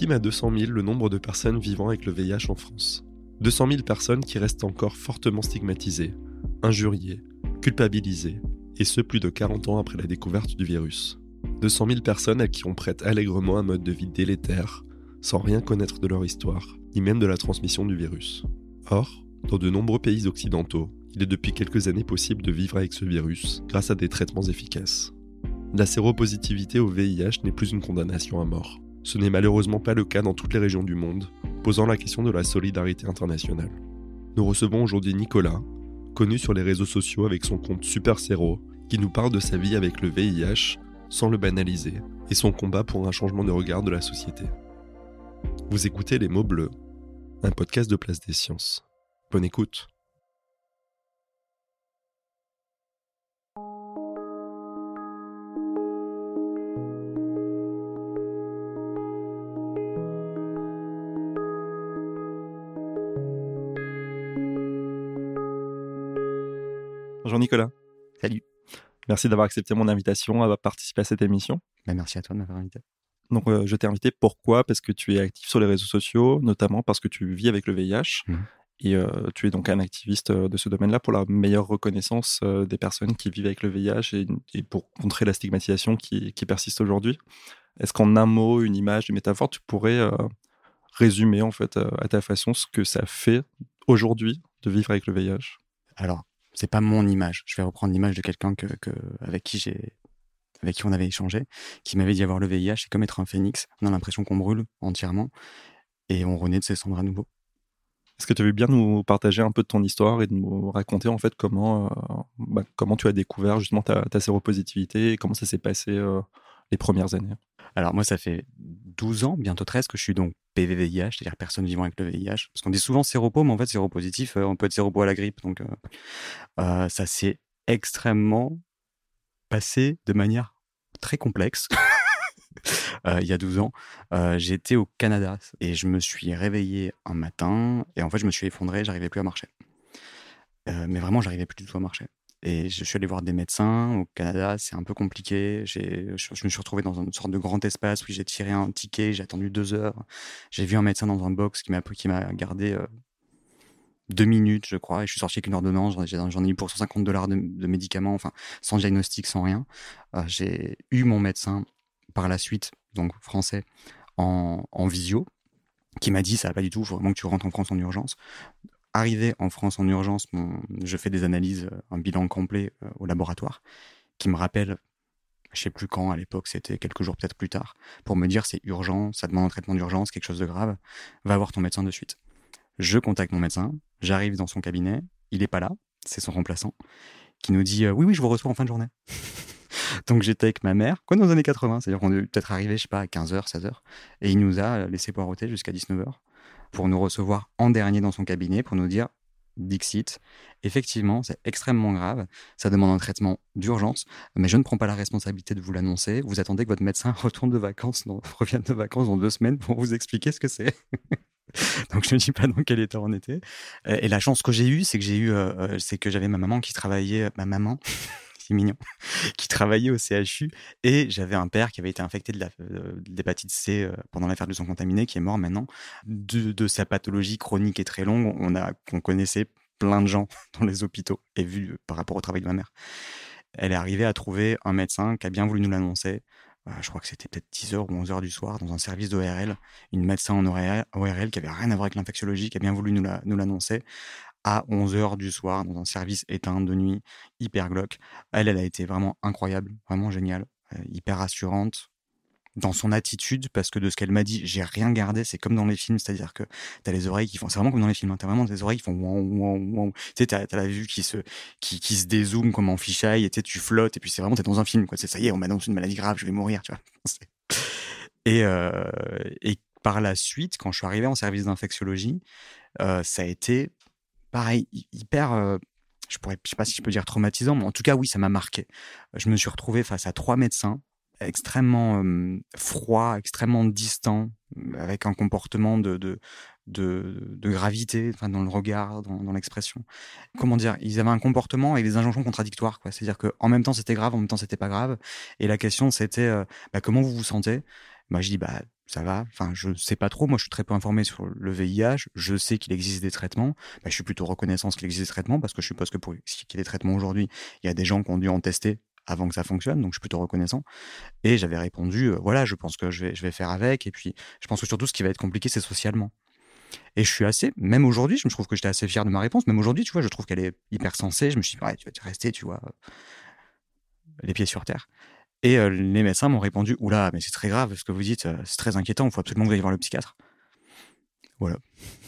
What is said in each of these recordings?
Estime à 200 000 le nombre de personnes vivant avec le VIH en France. 200 000 personnes qui restent encore fortement stigmatisées, injuriées, culpabilisées, et ce plus de 40 ans après la découverte du virus. 200 000 personnes à qui on prête allègrement un mode de vie délétère, sans rien connaître de leur histoire, ni même de la transmission du virus. Or, dans de nombreux pays occidentaux, il est depuis quelques années possible de vivre avec ce virus grâce à des traitements efficaces. La séropositivité au VIH n'est plus une condamnation à mort. Ce n'est malheureusement pas le cas dans toutes les régions du monde, posant la question de la solidarité internationale. Nous recevons aujourd'hui Nicolas, connu sur les réseaux sociaux avec son compte Super Séro, qui nous parle de sa vie avec le VIH sans le banaliser et son combat pour un changement de regard de la société. Vous écoutez Les mots bleus, un podcast de Place des Sciences. Bonne écoute. Nicolas. Salut. Merci d'avoir accepté mon invitation à participer à cette émission. Bah, merci à toi de m'avoir invité. Donc, euh, je t'ai invité pourquoi? Parce que tu es actif sur les réseaux sociaux, notamment parce que tu vis avec le VIH. Mhm. Et euh, tu es donc un activiste euh, de ce domaine-là pour la meilleure reconnaissance euh, des personnes qui vivent avec le VIH et, et pour contrer la stigmatisation qui, qui persiste aujourd'hui. Est-ce qu'en un mot, une image, une métaphore, tu pourrais résumer en fait à ta façon ce que ça fait aujourd'hui de vivre avec le VIH Alors, c'est pas mon image. Je vais reprendre l'image de quelqu'un que, que- avec qui j'ai avec qui on avait échangé, qui m'avait dit avoir le VIH, c'est comme être un phénix. On a l'impression qu'on brûle entièrement et on renaît de ses cendres à nouveau. Est-ce que tu veux bien nous partager un peu de ton histoire et de nous raconter en fait comment, euh, bah, comment tu as découvert justement ta, ta séropositivité et comment ça s'est passé euh, les premières années? Alors moi, ça fait 12 ans, bientôt 13, que je suis donc PVVIH, c'est-à-dire personne vivant avec le VIH. Parce qu'on dit souvent séropo, mais en fait, séropositif, euh, on peut être séropo à la grippe. Donc, euh, euh, ça s'est extrêmement passé de manière très complexe. Il y a 12 ans, j'étais au Canada et je me suis réveillé un matin et en fait, je me suis effondré, j'arrivais plus à marcher. Mais vraiment, j'arrivais plus du tout à marcher. Et je suis allé voir des médecins au Canada, c'est un peu compliqué. Je, me suis retrouvé dans une sorte de grand espace où j'ai tiré un ticket, j'ai attendu deux heures. J'ai vu un médecin dans un box qui m'a gardé euh, deux minutes, je crois, et je suis sorti avec une ordonnance. J'en j'en ai eu pour 150 dollars de, de médicaments, enfin sans diagnostic, sans rien. Euh, j'ai eu mon médecin par la suite, donc français, en, en visio, qui m'a dit ça va pas du tout, il faut vraiment que tu rentres en France en urgence. Arrivé en France en urgence, je fais des analyses, euh, un bilan complet euh, au laboratoire, qui me rappelle, je sais plus quand, à l'époque, c'était quelques jours peut-être plus tard, pour me dire c'est urgent, ça demande un traitement d'urgence, quelque chose de grave, va voir ton médecin de suite. Je contacte mon médecin, j'arrive dans son cabinet, il est pas là, c'est son remplaçant, qui nous dit euh, oui oui je vous reçois en fin de journée. Donc j'étais avec ma mère, quoi dans les années 80, c'est-à-dire qu'on est peut-être arrivé, je sais pas, à 15h, 16h, et il nous a laissé poireauter jusqu'à 19h pour nous recevoir en dernier dans son cabinet, pour nous dire Dixit, effectivement, c'est extrêmement grave, ça demande un traitement d'urgence, mais je ne prends pas la responsabilité de vous l'annoncer. Vous attendez que votre médecin retourne de vacances, revienne de vacances dans deux semaines pour vous expliquer ce que c'est. Donc je ne dis pas dans quel état on était. Euh, Et la chance que j'ai eue, c'est que j'ai eu, euh, euh, c'est que j'avais ma maman qui travaillait, ma maman, mignon, qui travaillait au CHU, et j'avais un père qui avait été infecté de la- euh, l'hépatite C euh, pendant l'affaire du sang contaminé, qui est mort maintenant de, de sa pathologie chronique et très longue. On a, on connaissait plein de gens dans les hôpitaux et vu euh, par rapport au travail de ma mère. Elle est arrivée à trouver un médecin qui a bien voulu nous l'annoncer. Euh, je crois que c'était peut-être 10h ou 11h du soir dans un service d'ORL, une médecin en ORL, qui avait rien à voir avec l'infectiologie, qui a bien voulu nous l'annoncer à 11h du soir dans un service éteint de nuit, hyper glauque. Elle, elle a été vraiment incroyable, vraiment géniale, euh, hyper rassurante. dans son attitude, parce que de ce qu'elle m'a dit, j'ai rien gardé. C'est comme dans les films, c'est-à-dire que t'as les oreilles qui font. C'est vraiment comme dans les films. Hein, t'as vraiment des oreilles qui font. Tu sais, t'as as la vue qui se qui, qui se dézoome comme en fisheye, et tu flottes, et puis c'est vraiment t'es dans un film. Quoi. C'est ça y est, on m'annonce une maladie grave, je vais mourir, tu vois. Et euh, et par la suite, quand je suis arrivé en service d'infectiologie, euh, ça a été pareil, hyper. Euh, je pourrais, je sais pas si je peux dire traumatisant, mais en tout cas, oui, ça m'a marqué. Je me suis retrouvé face à trois médecins extrêmement froid, extrêmement distant, avec un comportement de, de, de, de gravité enfin, dans le regard, dans, l'expression. Comment dire Ils avaient un comportement et des injonctions contradictoires. C'est-à-dire qu'en même temps, c'était grave, en même temps, c'était pas grave. Et la question, c'était euh, bah, comment vous vous sentez? Moi, je dis bah ça va? Enfin, je sais pas trop. Moi, je suis très peu informé sur le VIH. Je sais qu'il existe des traitements. Bah, je suis plutôt reconnaissant qu'il existe des traitements parce que je suppose que pour qu'il y ait des traitements aujourd'hui, il y a des gens qui ont dû en tester avant que ça fonctionne, donc je suis plutôt reconnaissant. Et j'avais répondu, euh, voilà, je pense que je vais, je vais faire avec. Et puis, je pense que surtout, ce qui va être compliqué, c'est socialement. Et je suis assez, même aujourd'hui, je me trouve que j'étais assez fier de ma réponse. Même aujourd'hui, tu vois, je trouve qu'elle est hyper sensée. Je me suis dit, ouais, tu vas rester, tu vois, les pieds sur terre. Et euh, les médecins m'ont répondu, oula, mais c'est très grave ce que vous dites, euh, c'est très inquiétant, il faut absolument que vous ayez voir le psychiatre. Voilà.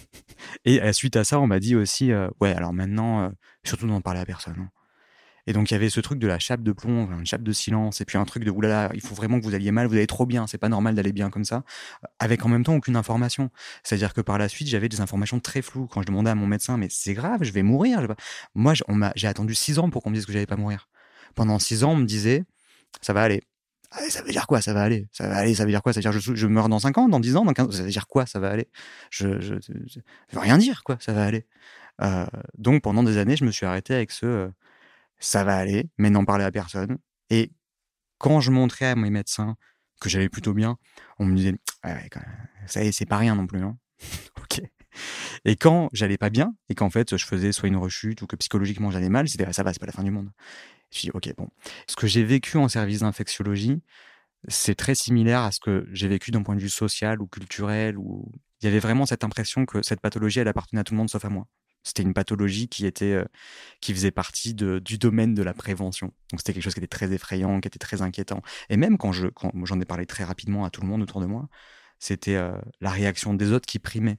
Et suite à ça, on m'a dit aussi, ouais, alors maintenant, surtout n'en parler à personne. Hein. Et donc il y avait ce truc de la chape de plomb, une chape de silence, et puis un truc de oulala, il faut vraiment que vous alliez mal, vous allez trop bien, c'est pas normal d'aller bien comme ça, avec en même temps aucune information. C'est-à-dire que par la suite, j'avais des informations très floues quand je demandais à mon médecin, mais c'est grave, je vais mourir. Moi, j'ai attendu six ans pour qu'on me dise que j'allais pas mourir. Pendant six ans, on me disait, ça va aller. Ah, ça veut dire quoi Ça va aller? Ça va aller. Ça veut dire quoi? Ça veut dire je, je meurs dans 5 ans, dans 10 ans, dans 15 Ça veut dire quoi Ça va aller? Je, je, veux rien dire quoi. Ça va aller. Euh, donc pendant des années, je me suis arrêté avec ce euh, ça va aller, mais n'en parler à personne. Et quand je montrais à mes médecins que j'allais plutôt bien, on me disait, ouais, ça c'est pas rien non plus. Hein. ok. Et quand j'allais pas bien, et qu'en fait je faisais soit une rechute ou que psychologiquement j'allais mal, c'était ça va, c'est pas la fin du monde. Je dis ok bon. Ce que j'ai vécu en service d'infectiologie, c'est très similaire à ce que j'ai vécu d'un point de vue social ou culturel. Ou il y avait vraiment cette impression que cette pathologie elle appartenait à tout le monde sauf à moi. C'était une pathologie qui était, euh, qui faisait partie du domaine de la prévention. Donc c'était quelque chose qui était très effrayant, qui était très inquiétant. Et même quand je, quand j'en ai parlé très rapidement à tout le monde autour de moi, c'était euh, la réaction des autres qui primait.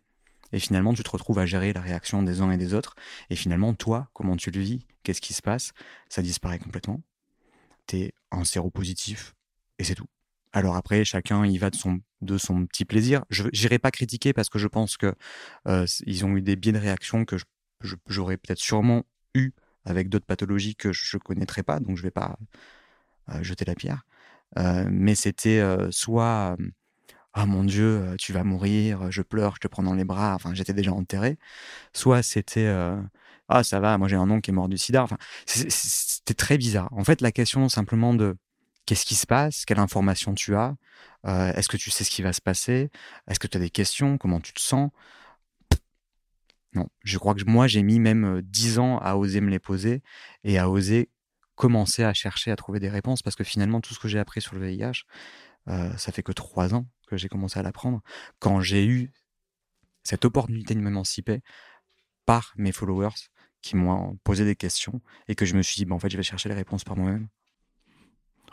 Et finalement, tu te retrouves à gérer la réaction des uns et des autres. Et finalement, toi, comment tu le vis? Qu'est-ce qui se passe? Ça disparaît complètement. T'es un séropositif et c'est tout. Alors après, chacun y va de son, de son petit plaisir. Je n'irai pas critiquer parce que je pense que euh, ils ont eu des biais de réaction que j'aurais peut-être sûrement eu avec d'autres pathologies que je ne connaîtrais pas, donc je ne vais pas euh, jeter la pierre. Euh, mais c'était soit ah mon Dieu, tu vas mourir, je pleure, je te prends dans les bras. Enfin, j'étais déjà enterré. Soit c'était ah ça va, moi j'ai un oncle qui est mort du sida. Enfin, c'était très bizarre. En fait, la question simplement de qu'est-ce qui se passe, quelle information tu as, est-ce que tu sais ce qui va se passer, est-ce que tu as des questions, comment tu te sens, non, je crois que moi, j'ai mis même dix ans à oser me les poser et à oser commencer à chercher à trouver des réponses parce que finalement, tout ce que j'ai appris sur le VIH, ça fait que trois ans que j'ai commencé à l'apprendre. Quand j'ai eu cette opportunité de m'émanciper par mes followers qui m'ont posé des questions et que je me suis dit, bah, en fait, je vais chercher les réponses par moi-même.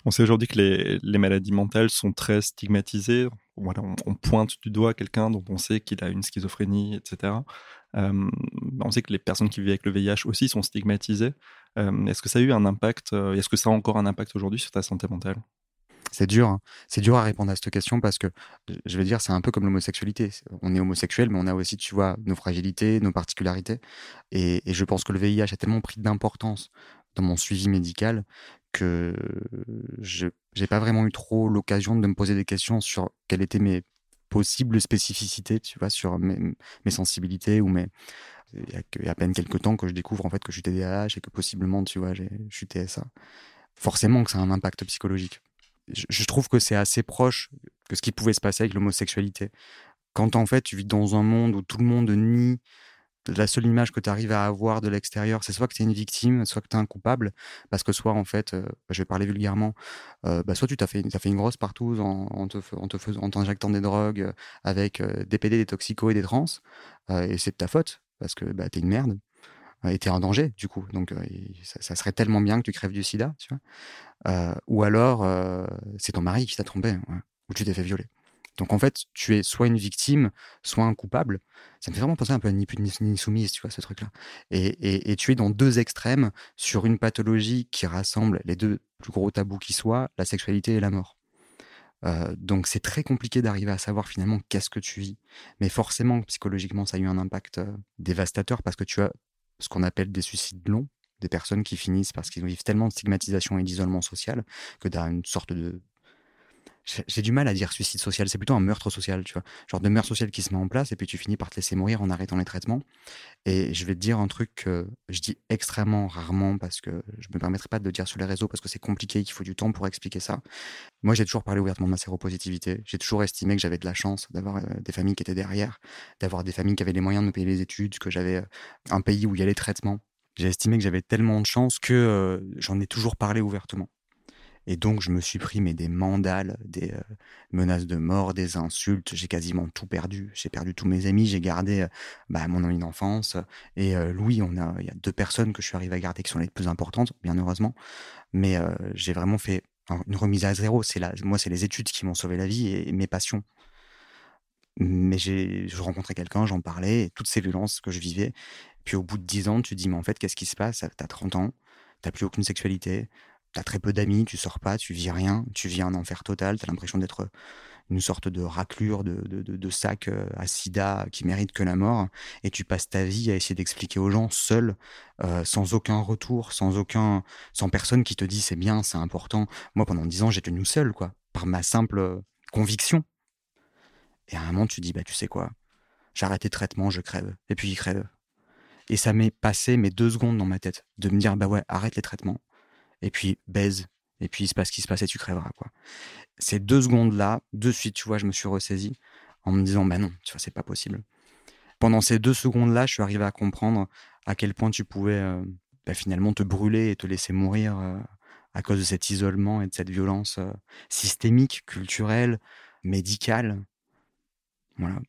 On sait aujourd'hui que les, maladies mentales sont très stigmatisées. On, pointe du doigt quelqu'un dont on sait qu'il a une schizophrénie, etc. Euh, on sait que les personnes qui vivent avec le VIH aussi sont stigmatisées. Euh, est-ce que ça a eu un impact euh, Est-ce que ça a encore un impact aujourd'hui sur ta santé mentale? C'est dur, hein. c'est dur à répondre à cette question parce que je vais dire, c'est un peu comme l'homosexualité. On est homosexuel, mais on a aussi, tu vois, nos fragilités, nos particularités. Et, je pense que le VIH a tellement pris d'importance dans mon suivi médical que je n'ai pas vraiment eu trop l'occasion de me poser des questions sur quelles étaient mes possibles spécificités, tu vois, sur mes, mes sensibilités ou mes. Il y, a, à peine quelques temps que je découvre en fait que je suis TDAH et que possiblement, tu vois, je suis TSA. Forcément que ça a un impact psychologique. Je, trouve que c'est assez proche que ce qui pouvait se passer avec l'homosexualité. Quand en fait tu vis dans un monde où tout le monde nie la seule image que tu arrives à avoir de l'extérieur, c'est soit que tu es une victime, soit que tu es un coupable, parce que soit en fait, euh, bah, je vais parler vulgairement, euh, bah, soit tu t'as fait, une grosse partout en, en, te, en, des drogues euh, avec des PD, des toxicos et des trans, et c'est de ta faute, parce que bah, tu es une merde, es en danger du coup. Donc ça, serait tellement bien que tu crèves du sida, tu vois. ou alors, c'est ton mari qui t'a trompé. où tu t'es fait violer. Donc en fait, tu es soit une victime, soit un coupable. Ça me fait vraiment penser un peu à ni plus ni soumise, tu vois, ce truc-là. Et, et, tu es dans deux extrêmes sur une pathologie qui rassemble les deux plus gros tabous qui soient, la sexualité et la mort. Euh, donc c'est très compliqué d'arriver à savoir finalement qu'est-ce que tu vis. Mais forcément, psychologiquement, ça a eu un impact euh, dévastateur parce que tu as ce qu'on appelle des suicides longs, des personnes qui finissent parce qu'ils vivent tellement de stigmatisation et d'isolement social que as une sorte de j'ai du mal à dire suicide social, c'est plutôt un meurtre social, tu vois. Genre de meurtre social qui se met en place et puis tu finis par te laisser mourir en arrêtant les traitements. Et je vais te dire un truc que je dis extrêmement rarement parce que je me permettrai pas de le dire sur les réseaux parce que c'est compliqué, qu'il faut du temps pour expliquer ça. Moi, j'ai toujours parlé ouvertement de ma séropositivité. J'ai toujours estimé que j'avais de la chance d'avoir euh, des familles qui étaient derrière, d'avoir des familles qui avaient les moyens de me payer les études, que j'avais euh, un pays où il y a les traitements. J'ai estimé que j'avais tellement de chance que euh, j'en ai toujours parlé ouvertement. Et donc, je me suis pris mais des mandales, des euh, menaces de mort, des insultes. J'ai quasiment tout perdu. J'ai perdu tous mes amis. J'ai gardé euh, bah, mon ami d'enfance. Et euh, Louis, on a, il y a deux personnes que je suis arrivé à garder qui sont les plus importantes, bien heureusement. Mais j'ai vraiment fait une remise à zéro. C'est moi, c'est les études qui m'ont sauvé la vie et, mes passions. Mais je rencontrais quelqu'un, j'en parlais, toutes ces violences que je vivais. Puis au bout de dix ans, tu te dis, mais en fait, qu'est-ce qui se passe? T'as 30 ans, t'as plus aucune sexualité, t'as très peu d'amis, tu sors pas, tu vis rien, tu vis un enfer total, t'as l'impression d'être une sorte de raclure, de, de, sac euh, à sida qui mérite que la mort, et tu passes ta vie à essayer d'expliquer aux gens seul, euh, sans aucun retour, sans aucun, sans personne qui te dit c'est bien, c'est important. Moi, pendant dix ans, j'ai tenu seul, quoi, par ma simple conviction. Et à un moment, tu dis, bah, tu sais quoi, j'arrête les traitements, je crève, et puis il crève. Et ça m'est passé mes deux secondes dans ma tête de me dire, bah ouais, arrête les traitements et puis baise, et puis il se passe ce qui se passe et tu crèveras. quoi. Ces deux secondes-là, de suite, tu vois, je me suis ressaisi en me disant, bah non, tu vois, c'est pas possible. Pendant ces deux secondes-là, je suis arrivé à comprendre à quel point tu pouvais euh, bah, finalement te brûler et te laisser mourir euh, à cause de cet isolement et de cette violence euh, systémique, culturelle, médicale. Voilà.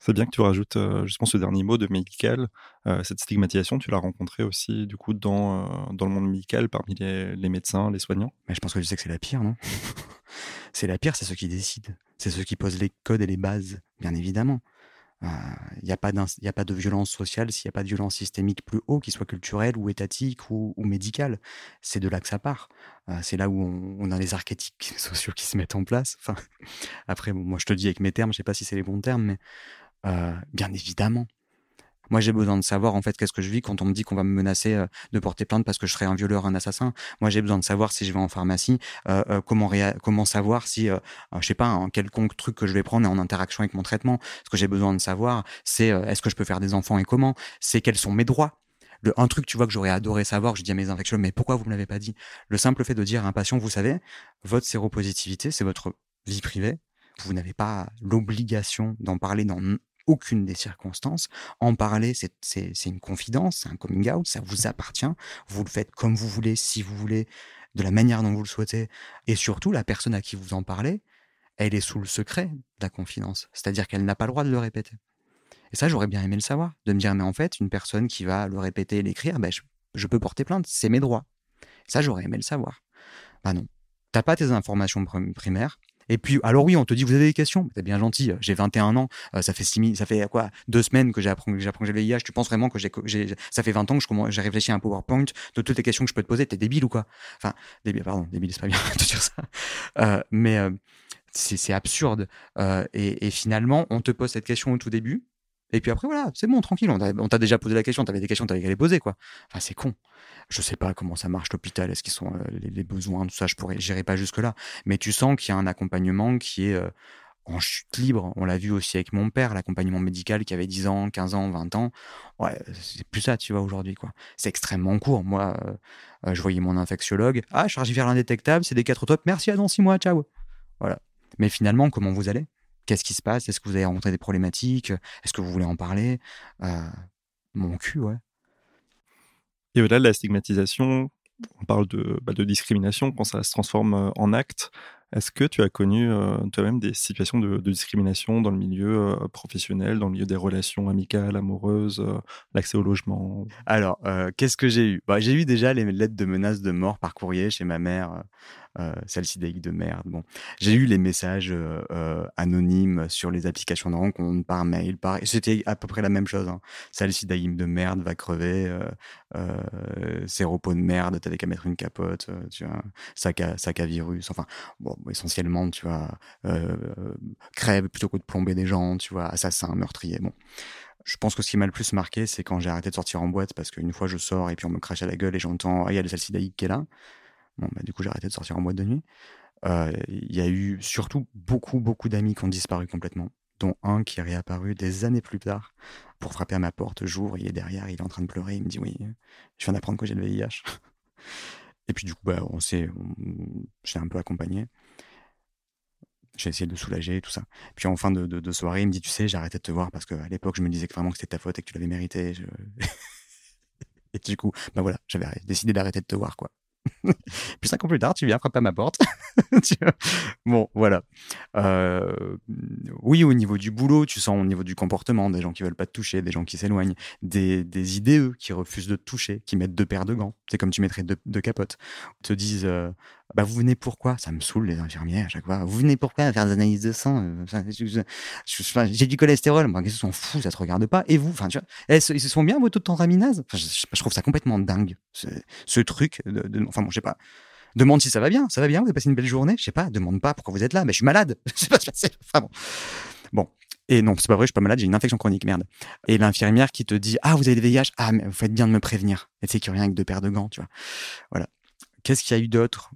C'est bien que tu rajoutes euh, justement ce dernier mot de médical. Euh, cette stigmatisation, tu l'as rencontrée aussi du coup dans, euh, dans le monde médical parmi les, médecins, les soignants? Mais je pense que tu sais que c'est la pire, non? C'est la pire, c'est ceux qui décident. C'est ceux qui posent les codes et les bases, bien évidemment. Il euh, n'y a, pas a pas de violence sociale s'il n'y a pas de violence systémique plus haut, qui soit culturelle ou étatique ou, médicale. C'est de là que ça part. C'est là où on, a les archétypes sociaux qui se mettent en place. Enfin, après, moi je te dis avec mes termes, je sais pas si c'est les bons termes, mais euh, bien évidemment. Moi, j'ai besoin de savoir en fait qu'est-ce que je vis quand on me dit qu'on va me menacer euh, de porter plainte parce que je serais un violeur, un assassin. Moi, j'ai besoin de savoir si je vais en pharmacie, euh, comment comment savoir si, je sais pas, un quelconque truc que je vais prendre est en interaction avec mon traitement. Ce que j'ai besoin de savoir, c'est est-ce que je peux faire des enfants et comment? C'est quels sont mes droits? Le, un truc, tu vois, que j'aurais adoré savoir, je dis à mes infectiologues, mais pourquoi vous me l'avez pas dit? Le simple fait de dire à un patient, vous savez, votre séropositivité, c'est votre vie privée. Vous n'avez pas l'obligation d'en parler dans aucune des circonstances. En parler, c'est une confidence, c'est un coming out, ça vous appartient. Vous le faites comme vous voulez, si vous voulez, de la manière dont vous le souhaitez. Et surtout, la personne à qui vous en parlez, elle est sous le secret de la confidence. C'est-à-dire qu'elle n'a pas le droit de le répéter. Et ça, j'aurais bien aimé le savoir. De me dire, mais en fait, une personne qui va le répéter et l'écrire, ben, je, peux porter plainte, c'est mes droits. Ça, j'aurais aimé le savoir. Bah non. T'as pas tes informations primaires, et puis, alors oui, on te dit, vous avez des questions? T'es bien gentil, j'ai 21 ans, euh, ça fait six, ça fait quoi Deux semaines que j'apprends que j'ai le VIH, tu penses vraiment que j'ai, ça fait 20 ans que j'ai réfléchi à un PowerPoint de toutes les questions que je peux te poser, t'es débile ou quoi? Enfin, débile, pardon, débile, c'est pas bien de dire ça. Euh, mais euh, c'est absurde. Et, et, finalement, on te pose cette question au tout début, et puis après, voilà, c'est bon, tranquille. On t'a déjà posé la question, t'avais des questions, t'avais qu'à les poser, quoi. Enfin, c'est con. Je sais pas comment ça marche l'hôpital, est-ce qu'ils sont euh, les, besoins, tout ça, je pourrais, gérer pas jusque-là. Mais tu sens qu'il y a un accompagnement qui est euh, en chute libre. On l'a vu aussi avec mon père, l'accompagnement médical qui avait 10 ans, 15 ans, 20 ans. Ouais, c'est plus ça, tu vois, aujourd'hui, quoi. C'est extrêmement court. Moi, euh, je voyais mon infectiologue. Ah, charge vers l'indétectable, c'est des 4 top. Merci, à dans 6 mois, ciao. Voilà. Mais finalement, comment vous allez? Qu'est-ce qui se passe? Est-ce que vous avez rencontré des problématiques? Est-ce que vous voulez en parler? Euh, Mon cul, ouais. Et au-delà de la stigmatisation, on parle de, bah, de, discrimination quand ça se transforme euh, en acte. Est-ce que tu as connu euh, toi-même des situations de, discrimination dans le milieu professionnel, dans le milieu des relations amicales, amoureuses, l'accès au logement? Alors, qu'est-ce que j'ai eu? Bah, J'ai eu déjà les lettres de menaces de mort par courrier chez ma mère euh, salicylaïque de merde. Bon, j'ai eu les messages anonymes sur les applications de rencontre, par mail. C'était à peu près la même chose. Hein. Salicylaïque de merde, va crever, séropos de merde, t'avais qu'à mettre une capote, tu vois, sac à, virus. Enfin, essentiellement, tu vois, crève plutôt que de plomber des gens, tu vois, assassin, meurtrier. Bon. Je pense que ce qui m'a le plus marqué, c'est quand j'ai arrêté de sortir en boîte parce qu'une fois je sors et puis on me crache à la gueule et j'entends ah, il y a le salsidaïque qui est là. Bah, du coup, j'ai arrêté de sortir en boîte de nuit. Il y a eu surtout beaucoup, beaucoup d'amis qui ont disparu complètement, dont un qui est réapparu des années plus tard pour frapper à ma porte. Jour, il est derrière, il est en train de pleurer. Il me dit Oui, je viens d'apprendre que j'ai le VIH. et puis, du coup, bah, on s'est, j'ai un peu accompagné. J'ai essayé de soulager tout ça. Puis en fin de, soirée, il me dit, tu sais, j'ai arrêté de te voir parce qu'à l'époque, je me disais que vraiment que c'était ta faute et que tu l'avais mérité. et du coup, bah voilà, j'avais décidé d'arrêter de te voir, quoi. Puis cinq ans plus tard, tu viens frapper à ma porte. bon, voilà. Euh, oui, au niveau du boulot, tu sens au niveau du comportement, des gens qui veulent pas te toucher, des gens qui s'éloignent, des, des IDE qui refusent de te toucher, qui mettent deux paires de gants. C'est comme tu mettrais deux, capotes. te disent, euh, bah vous venez pourquoi? Ça me saoule les infirmières à chaque fois. Vous venez pourquoi faire des analyses de sang euh, J'ai du cholestérol. Moi, qu'est-ce s'en foutent Ça te regarde pas. Et vous Enfin, tu vois, ils se sont bien vos taux de tentraminase enfin, je, trouve ça complètement dingue. Ce, truc. De, enfin bon, je sais pas. Demande si ça va bien. Ça va bien Vous avez passé une belle journée? Je sais pas. Demande pas pourquoi vous êtes là. Mais je suis malade. Je sais pas Enfin bon. Bon. Et non, c'est pas vrai, je suis pas malade, j'ai une infection chronique, merde. Et l'infirmière qui te dit Ah, vous avez des VIH Ah, mais vous faites bien de me prévenir. Et tu sais qu'il rien avec deux paires de gants, tu vois. Voilà. Qu'est-ce qu'il y a eu d'autre?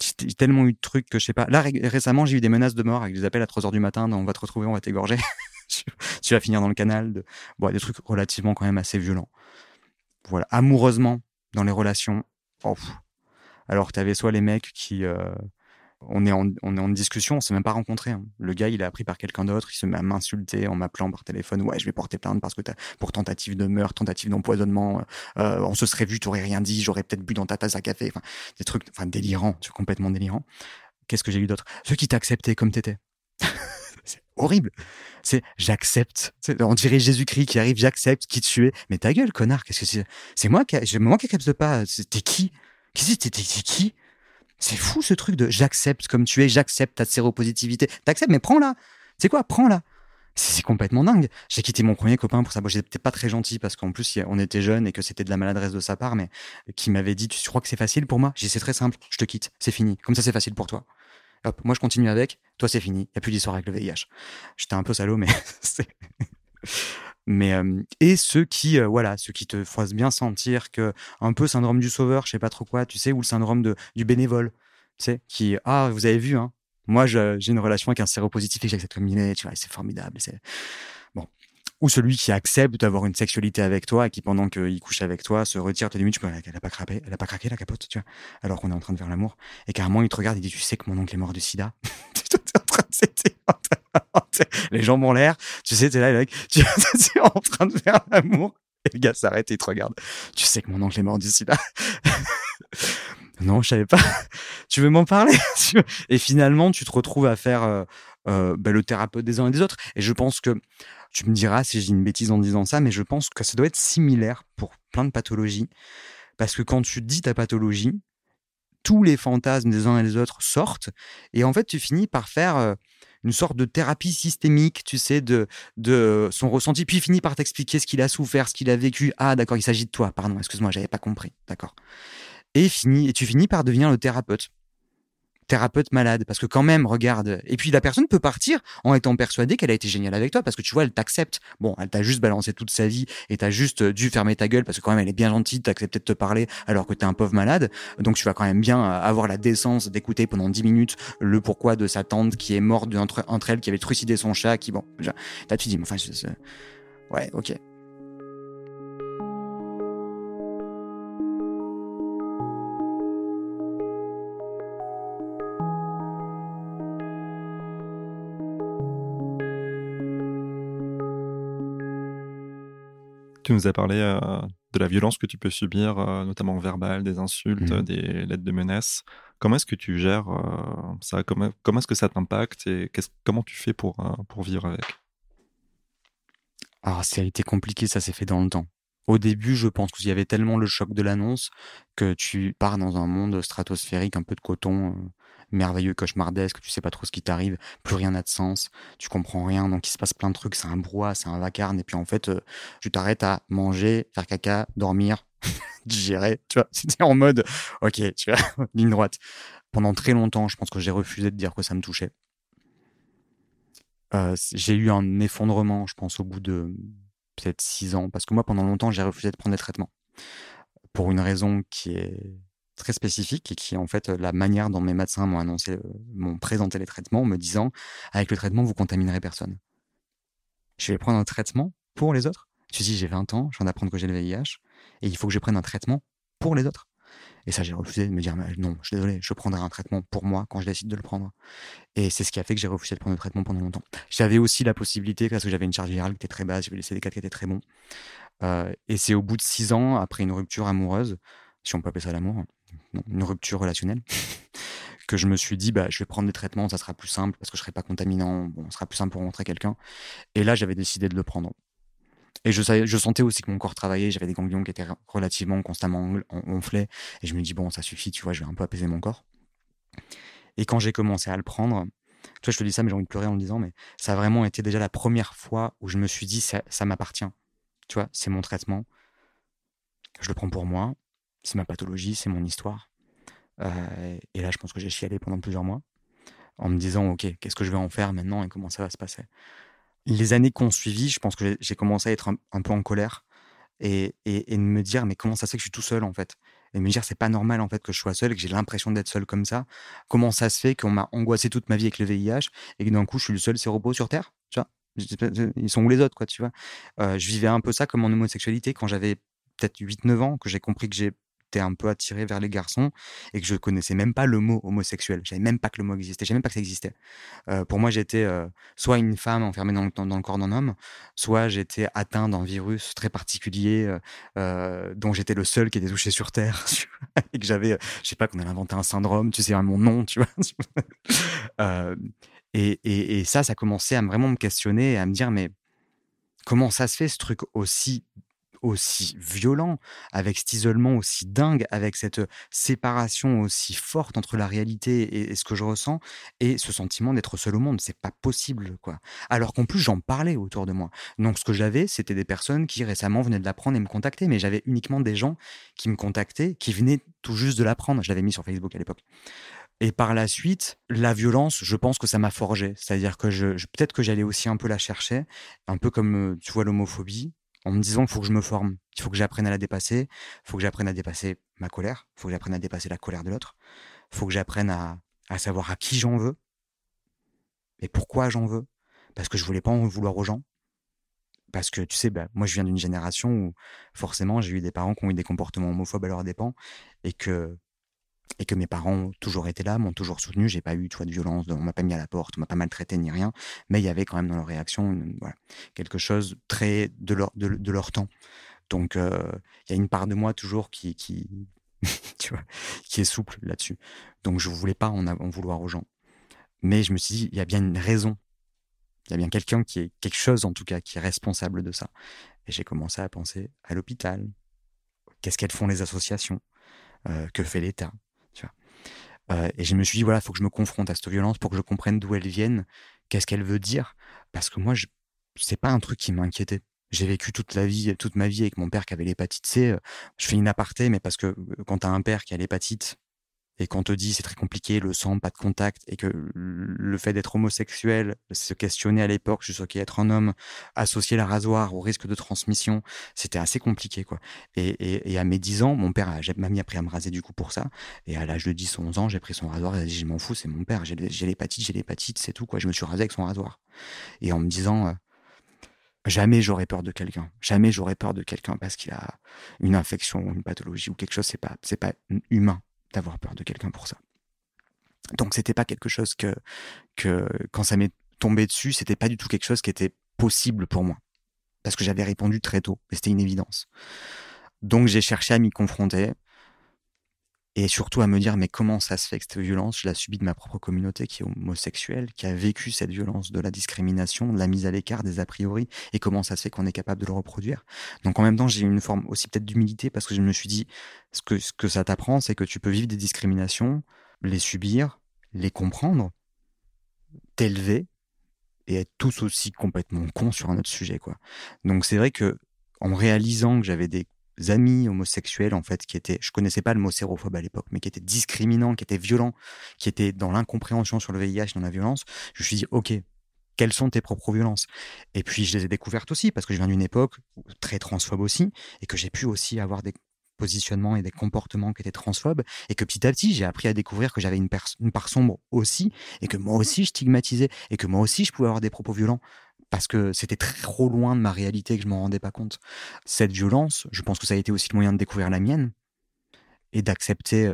J'ai tellement eu de trucs que je sais pas. Là, récemment, j'ai eu des menaces de mort avec des appels à 3 heures du matin. On va te retrouver, on va t'égorger. tu vas finir dans le canal. De... Bon, des trucs relativement quand même assez violents. Voilà. Amoureusement, dans les relations. Oh, alors, tu avais soit les mecs qui, euh, on est en, on est en discussion, on s'est même pas rencontré. Hein. Le gars, il est appris par quelqu'un d'autre, il se met à m'insulter en m'appelant par téléphone. Ouais, je vais porter plainte parce que as, pour tentative de meurtre, tentative d'empoisonnement, euh, euh, on se serait vu, tu aurais rien dit, j'aurais peut-être bu dans ta tasse à café. Enfin, des trucs, enfin, délirants, complètement délirants. Qu'est-ce que j'ai eu d'autre? Ceux qui t'acceptaient comme t'étais. c'est horrible. C'est j'accepte. On dirait Jésus-Christ qui arrive, j'accepte qui tu es. Mais ta gueule, connard, qu'est-ce que c'est? C'est moi qui, moi qui accepte pas. T'es qui? Qu'est-ce qui? C'est fou ce truc de j'accepte comme tu es, j'accepte ta séropositivité. T'acceptes, mais prends-la. C'est quoi? Prends-la. C'est complètement dingue. J'ai quitté mon premier copain pour ça. Bon, j'étais pas très gentil parce qu'en plus, on était jeunes et que c'était de la maladresse de sa part, mais qui m'avait dit Tu crois que c'est facile pour moi? J'ai c'est très simple, je te quitte, c'est fini. Comme ça, c'est facile pour toi. Hop, moi, je continue avec, toi, c'est fini. Il n'y a plus d'histoire avec le VIH. J'étais un peu salaud, mais c'est. Mais et ceux qui voilà, ceux qui te fassent bien sentir que un peu syndrome du sauveur, je sais pas trop quoi, tu sais, ou le syndrome de, du bénévole, tu sais, qui ah vous avez vu hein, moi j'ai une relation avec un séropositif et j'accepte comme il tu vois, c'est formidable, c'est bon. Ou celui qui accepte d'avoir une sexualité avec toi et qui pendant qu'il couche avec toi se retire tes limites, tu peux, elle a pas craqué, elle a pas craqué la capote, tu vois, alors qu'on est en train de faire l'amour et carrément il te regarde et dit tu sais que mon oncle est mort du sida. les jambes en l'air, tu sais, t'es là, là tu, es en train de faire l'amour, et le gars s'arrête et il te regarde. Tu sais que mon oncle est mort d'ici là. non, je savais pas. tu veux m'en parler? Et finalement, tu te retrouves à faire euh, euh, bah, le thérapeute des uns et des autres. Et je pense que tu me diras si j'ai une bêtise en disant ça, mais je pense que ça doit être similaire pour plein de pathologies. Parce que quand tu dis ta pathologie, tous les fantasmes des uns et des autres sortent. Et en fait, tu finis par faire euh, une sorte de thérapie systémique, tu sais, de, de son ressenti. Puis il finit par t'expliquer ce qu'il a souffert, ce qu'il a vécu. Ah, d'accord, il s'agit de toi. Pardon, excuse-moi, j'avais pas compris. D'accord. Et, et tu finis par devenir le thérapeute thérapeute malade. Parce que quand même, regarde. Et puis la personne peut partir en étant persuadée qu'elle a été géniale avec toi parce que tu vois, elle t'accepte. Bon, elle t'a juste balancé toute sa vie et t'as juste dû fermer ta gueule parce que quand même, elle est bien gentille, t'accepter de te parler alors que t'es un pauvre malade. Donc tu vas quand même bien avoir la décence d'écouter pendant 10 minutes le pourquoi de sa tante qui est morte entre, entre elles, qui avait trucidé son chat, qui bon. Là, tu dis, mais enfin, ouais, ok. Tu nous as parlé euh, de la violence que tu peux subir, euh, notamment verbale, des insultes, mmh. des lettres de menaces. Comment est-ce que tu gères euh, ça? Comment, comment est-ce que ça t'impacte et comment tu fais pour, pour vivre avec? Ah, ça a été compliqué, ça s'est fait dans le temps. Au début, je pense qu'il y avait tellement le choc de l'annonce que tu pars dans un monde stratosphérique, un peu de coton, merveilleux, cauchemardesque, tu sais pas trop ce qui t'arrive, plus rien n'a de sens, tu comprends rien, donc il se passe plein de trucs, c'est un brouhaha, c'est un vacarme, et puis en fait, euh, tu t'arrêtes à manger, faire caca, dormir, digérer, tu vois, c'était en mode, ok, tu vois, ligne droite. Pendant très longtemps, je pense que j'ai refusé de dire que ça me touchait. Euh, j'ai eu un effondrement, je pense, au bout de peut-être six ans, parce que moi, pendant longtemps, j'ai refusé de prendre des traitements. Pour une raison qui est très spécifique et qui est en fait la manière dont mes médecins m'ont annoncé, euh, m'ont présenté les traitements, en me disant avec le traitement, vous contaminerez personne. Je vais prendre un traitement pour les autres. Je me suis dit, j'ai 20 ans, je viens d'apprendre que j'ai le VIH et il faut que je prenne un traitement pour les autres. Et ça, j'ai refusé de me dire, non, je suis désolé, je prendrai un traitement pour moi quand je décide de le prendre. Et c'est ce qui a fait que j'ai refusé de prendre le traitement pendant longtemps. J'avais aussi la possibilité, parce que j'avais une charge virale qui était très basse, j'avais les CD4 qui étaient très bons. Euh, et c'est au bout de six ans, après une rupture amoureuse, si on peut appeler ça l'amour, une rupture relationnelle, que je me suis dit, bah, je vais prendre des traitements, ça sera plus simple parce que je serai pas contaminant, bon, ça sera plus simple pour rentrer quelqu'un. Et là, j'avais décidé de le prendre. Et je, je sentais aussi que mon corps travaillait, j'avais des ganglions qui étaient relativement constamment gonflés. Et je me dis, bon, ça suffit, tu vois, je vais un peu apaiser mon corps. Et quand j'ai commencé à le prendre, tu vois, je te dis ça, mais j'ai envie de pleurer en le disant, mais ça a vraiment été déjà la première fois où je me suis dit, ça, ça m'appartient. Tu vois, c'est mon traitement. Je le prends pour moi. C'est ma pathologie, c'est mon histoire. Euh, et là, je pense que j'ai chialé pendant plusieurs mois en me disant, OK, qu'est-ce que je vais en faire maintenant et comment ça va se passer? Les années qui ont suivi, je pense que j'ai commencé à être un, peu en colère et, et, me dire mais comment ça se fait que je suis tout seul en fait? Et me dire c'est pas normal en fait que je sois seul que j'ai l'impression d'être seul comme ça. Comment ça se fait qu'on m'a angoissé toute ma vie avec le VIH et que d'un coup je suis le seul séropos sur terre, tu vois? Ils sont où les autres quoi, tu vois? Euh, Je vivais un peu ça comme en homosexualité quand j'avais peut-être 8-9 ans que j'ai compris que j'ai un peu attiré vers les garçons et que je connaissais même pas le mot homosexuel. Je même pas que le mot existait. Je même pas que ça existait. Euh, pour moi, j'étais euh, soit une femme enfermée dans le, dans le corps d'un homme, soit j'étais atteint d'un virus très particulier euh, dont j'étais le seul qui était touché sur Terre et que j'avais, je sais pas, qu'on allait inventer un syndrome. Tu sais, mon nom, tu vois. et, et, et ça, ça commençait à vraiment me questionner, à me dire, mais comment ça se fait ce truc aussi aussi violent, avec cet isolement aussi dingue, avec cette séparation aussi forte entre la réalité et, ce que je ressens, et ce sentiment d'être seul au monde. C'est pas possible, quoi. Alors qu'en plus, j'en parlais autour de moi. Donc, ce que j'avais, c'était des personnes qui récemment venaient de l'apprendre et me contacter, mais j'avais uniquement des gens qui me contactaient, qui venaient tout juste de l'apprendre. Je l'avais mis sur Facebook à l'époque. Et par la suite, la violence, je pense que ça m'a forgé. C'est-à-dire que je, peut-être que j'allais aussi un peu la chercher, un peu comme, tu vois, l'homophobie en me disant qu'il faut que je me forme, qu'il faut que j'apprenne à la dépasser, il faut que j'apprenne à dépasser ma colère, il faut que j'apprenne à dépasser la colère de l'autre, il faut que j'apprenne à, savoir à qui j'en veux et pourquoi j'en veux. Parce que je voulais pas en vouloir aux gens. Parce que tu sais, bah, moi je viens d'une génération où forcément j'ai eu des parents qui ont eu des comportements homophobes à leurs dépens et que et que mes parents ont toujours été là, m'ont toujours soutenu. J'ai pas eu de violence, on m'a pas mis à la porte, on m'a pas maltraité ni rien, mais il y avait quand même dans leur réaction quelque chose très de leur, de, leur temps. Donc euh, il y a une part de moi toujours qui, qui, qui est souple là-dessus. Donc je voulais pas en, en vouloir aux gens. Mais je me suis dit, il y a bien une raison. Il y a bien quelqu'un qui est quelque chose en tout cas qui est responsable de ça. Et j'ai commencé à penser à l'hôpital. Qu'est-ce qu'elles font les associations? Euh, Que fait l'État? Euh, et je me suis dit, voilà, il faut que je me confronte à cette violence pour que je comprenne d'où elle vienne, qu'est-ce qu'elle veut dire. Parce que moi, je... c'est pas un truc qui m'inquiétait. J'ai vécu toute la vie, toute ma vie avec mon père qui avait l'hépatite C. Je fais une aparté, mais parce que quand tu as un père qui a l'hépatite, et qu'on te dit c'est très compliqué, le sang, pas de contact, et que le fait d'être homosexuel, se questionner à l'époque, juste ok, être un homme, associer la rasoir au risque de transmission, c'était assez compliqué, quoi. Et, à mes 10 ans, mon père m'a mis appris à me raser du coup pour ça. Et à l'âge de 10 11 ans, j'ai pris son rasoir et j'ai dit, je m'en fous, c'est mon père, j'ai l'hépatite, j'ai l'hépatite, c'est tout, quoi. Je me suis rasé avec son rasoir. Et en me disant, euh, jamais j'aurais peur de quelqu'un. Jamais j'aurais peur de quelqu'un parce qu'il a une infection, une pathologie ou quelque chose. C'est pas, c'est pas humain d'avoir peur de quelqu'un pour ça. Donc c'était pas quelque chose que, que quand ça m'est tombé dessus, c'était pas du tout quelque chose qui était possible pour moi. Parce que j'avais répondu très tôt, et c'était une évidence. Donc j'ai cherché à m'y confronter. Et surtout à me dire mais comment ça se fait que cette violence je la subis de ma propre communauté qui est homosexuelle qui a vécu cette violence de la discrimination de la mise à l'écart des a priori et comment ça se fait qu'on est capable de le reproduire. Donc en même temps j'ai une forme aussi peut-être d'humilité parce que je me suis dit ce que ce que ça t'apprend c'est que tu peux vivre des discriminations les subir les comprendre t'élever et être tous aussi complètement cons sur un autre sujet quoi. Donc c'est vrai que en réalisant que j'avais des amis homosexuels en fait qui étaient je connaissais pas le mot sérophobe à l'époque mais qui étaient discriminants qui étaient violents qui étaient dans l'incompréhension sur le VIH dans la violence je me suis dit ok quelles sont tes propres violences? Et puis je les ai découvertes aussi parce que je viens d'une époque très transphobe aussi et que j'ai pu aussi avoir des positionnements et des comportements qui étaient transphobes et que petit à petit j'ai appris à découvrir que j'avais une, une part sombre aussi et que moi aussi je stigmatisais et que moi aussi je pouvais avoir des propos violents parce que c'était trop loin de ma réalité que je m'en rendais pas compte. Cette violence, je pense que ça a été aussi le moyen de découvrir la mienne et d'accepter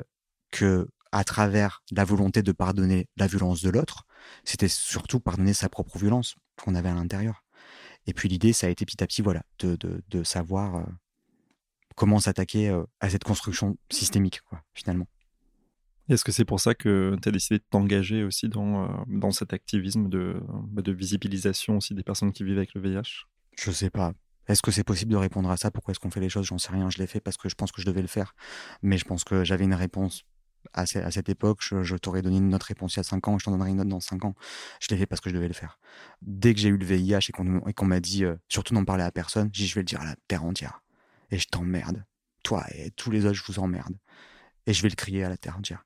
que à travers la volonté de pardonner la violence de l'autre, c'était surtout pardonner sa propre violence qu'on avait à l'intérieur. Et puis l'idée, ça a été petit à petit, voilà, de, de, de savoir euh, comment s'attaquer euh, à cette construction systémique, quoi, finalement. Est-ce que c'est pour ça que tu as décidé de t'engager aussi dans, euh, dans cet activisme de, bah, de visibilisation aussi des personnes qui vivent avec le VIH Je sais pas. Est-ce que c'est possible de répondre à ça? Pourquoi est-ce qu'on fait les choses? J'en sais rien. Je l'ai fait parce que je pense que je devais le faire. Mais je pense que j'avais une réponse à, à cette époque. Je, t'aurais donné une autre réponse il y a 5 ans. Je t'en donnerai une autre dans 5 ans. Je l'ai fait parce que je devais le faire. Dès que j'ai eu le VIH et qu'on m'a dit, euh, surtout n'en parler à personne, j'ai dit je vais le dire à la terre entière. Et je t'emmerde. Toi et tous les autres, je vous emmerde et je vais le crier à la terre entière.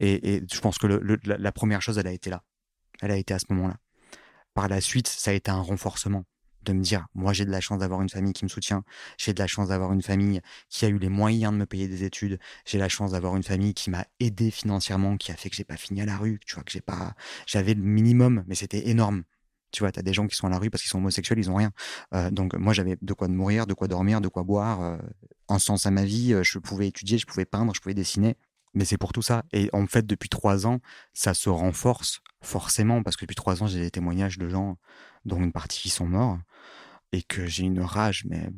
Et, je pense que la, première chose, elle a été là. Elle a été à ce moment-là. Par la suite, ça a été un renforcement de me dire, moi j'ai de la chance d'avoir une famille qui me soutient, j'ai de la chance d'avoir une famille qui a eu les moyens de me payer des études, j'ai la chance d'avoir une famille qui m'a aidé financièrement, qui a fait que j'ai pas fini à la rue, tu vois, que j'ai pas, j'avais le minimum, mais c'était énorme. Tu vois, tu as des gens qui sont à la rue parce qu'ils sont homosexuels, ils ont rien. Euh, donc moi, j'avais de quoi mourir, de quoi dormir, de quoi boire, euh, un sens à ma vie. Euh, je pouvais étudier, je pouvais peindre, je pouvais dessiner. Mais c'est pour tout ça. Et en fait, depuis trois ans, ça se renforce forcément parce que depuis trois ans, j'ai des témoignages de gens, dont une partie qui sont morts, et que j'ai une rage, mais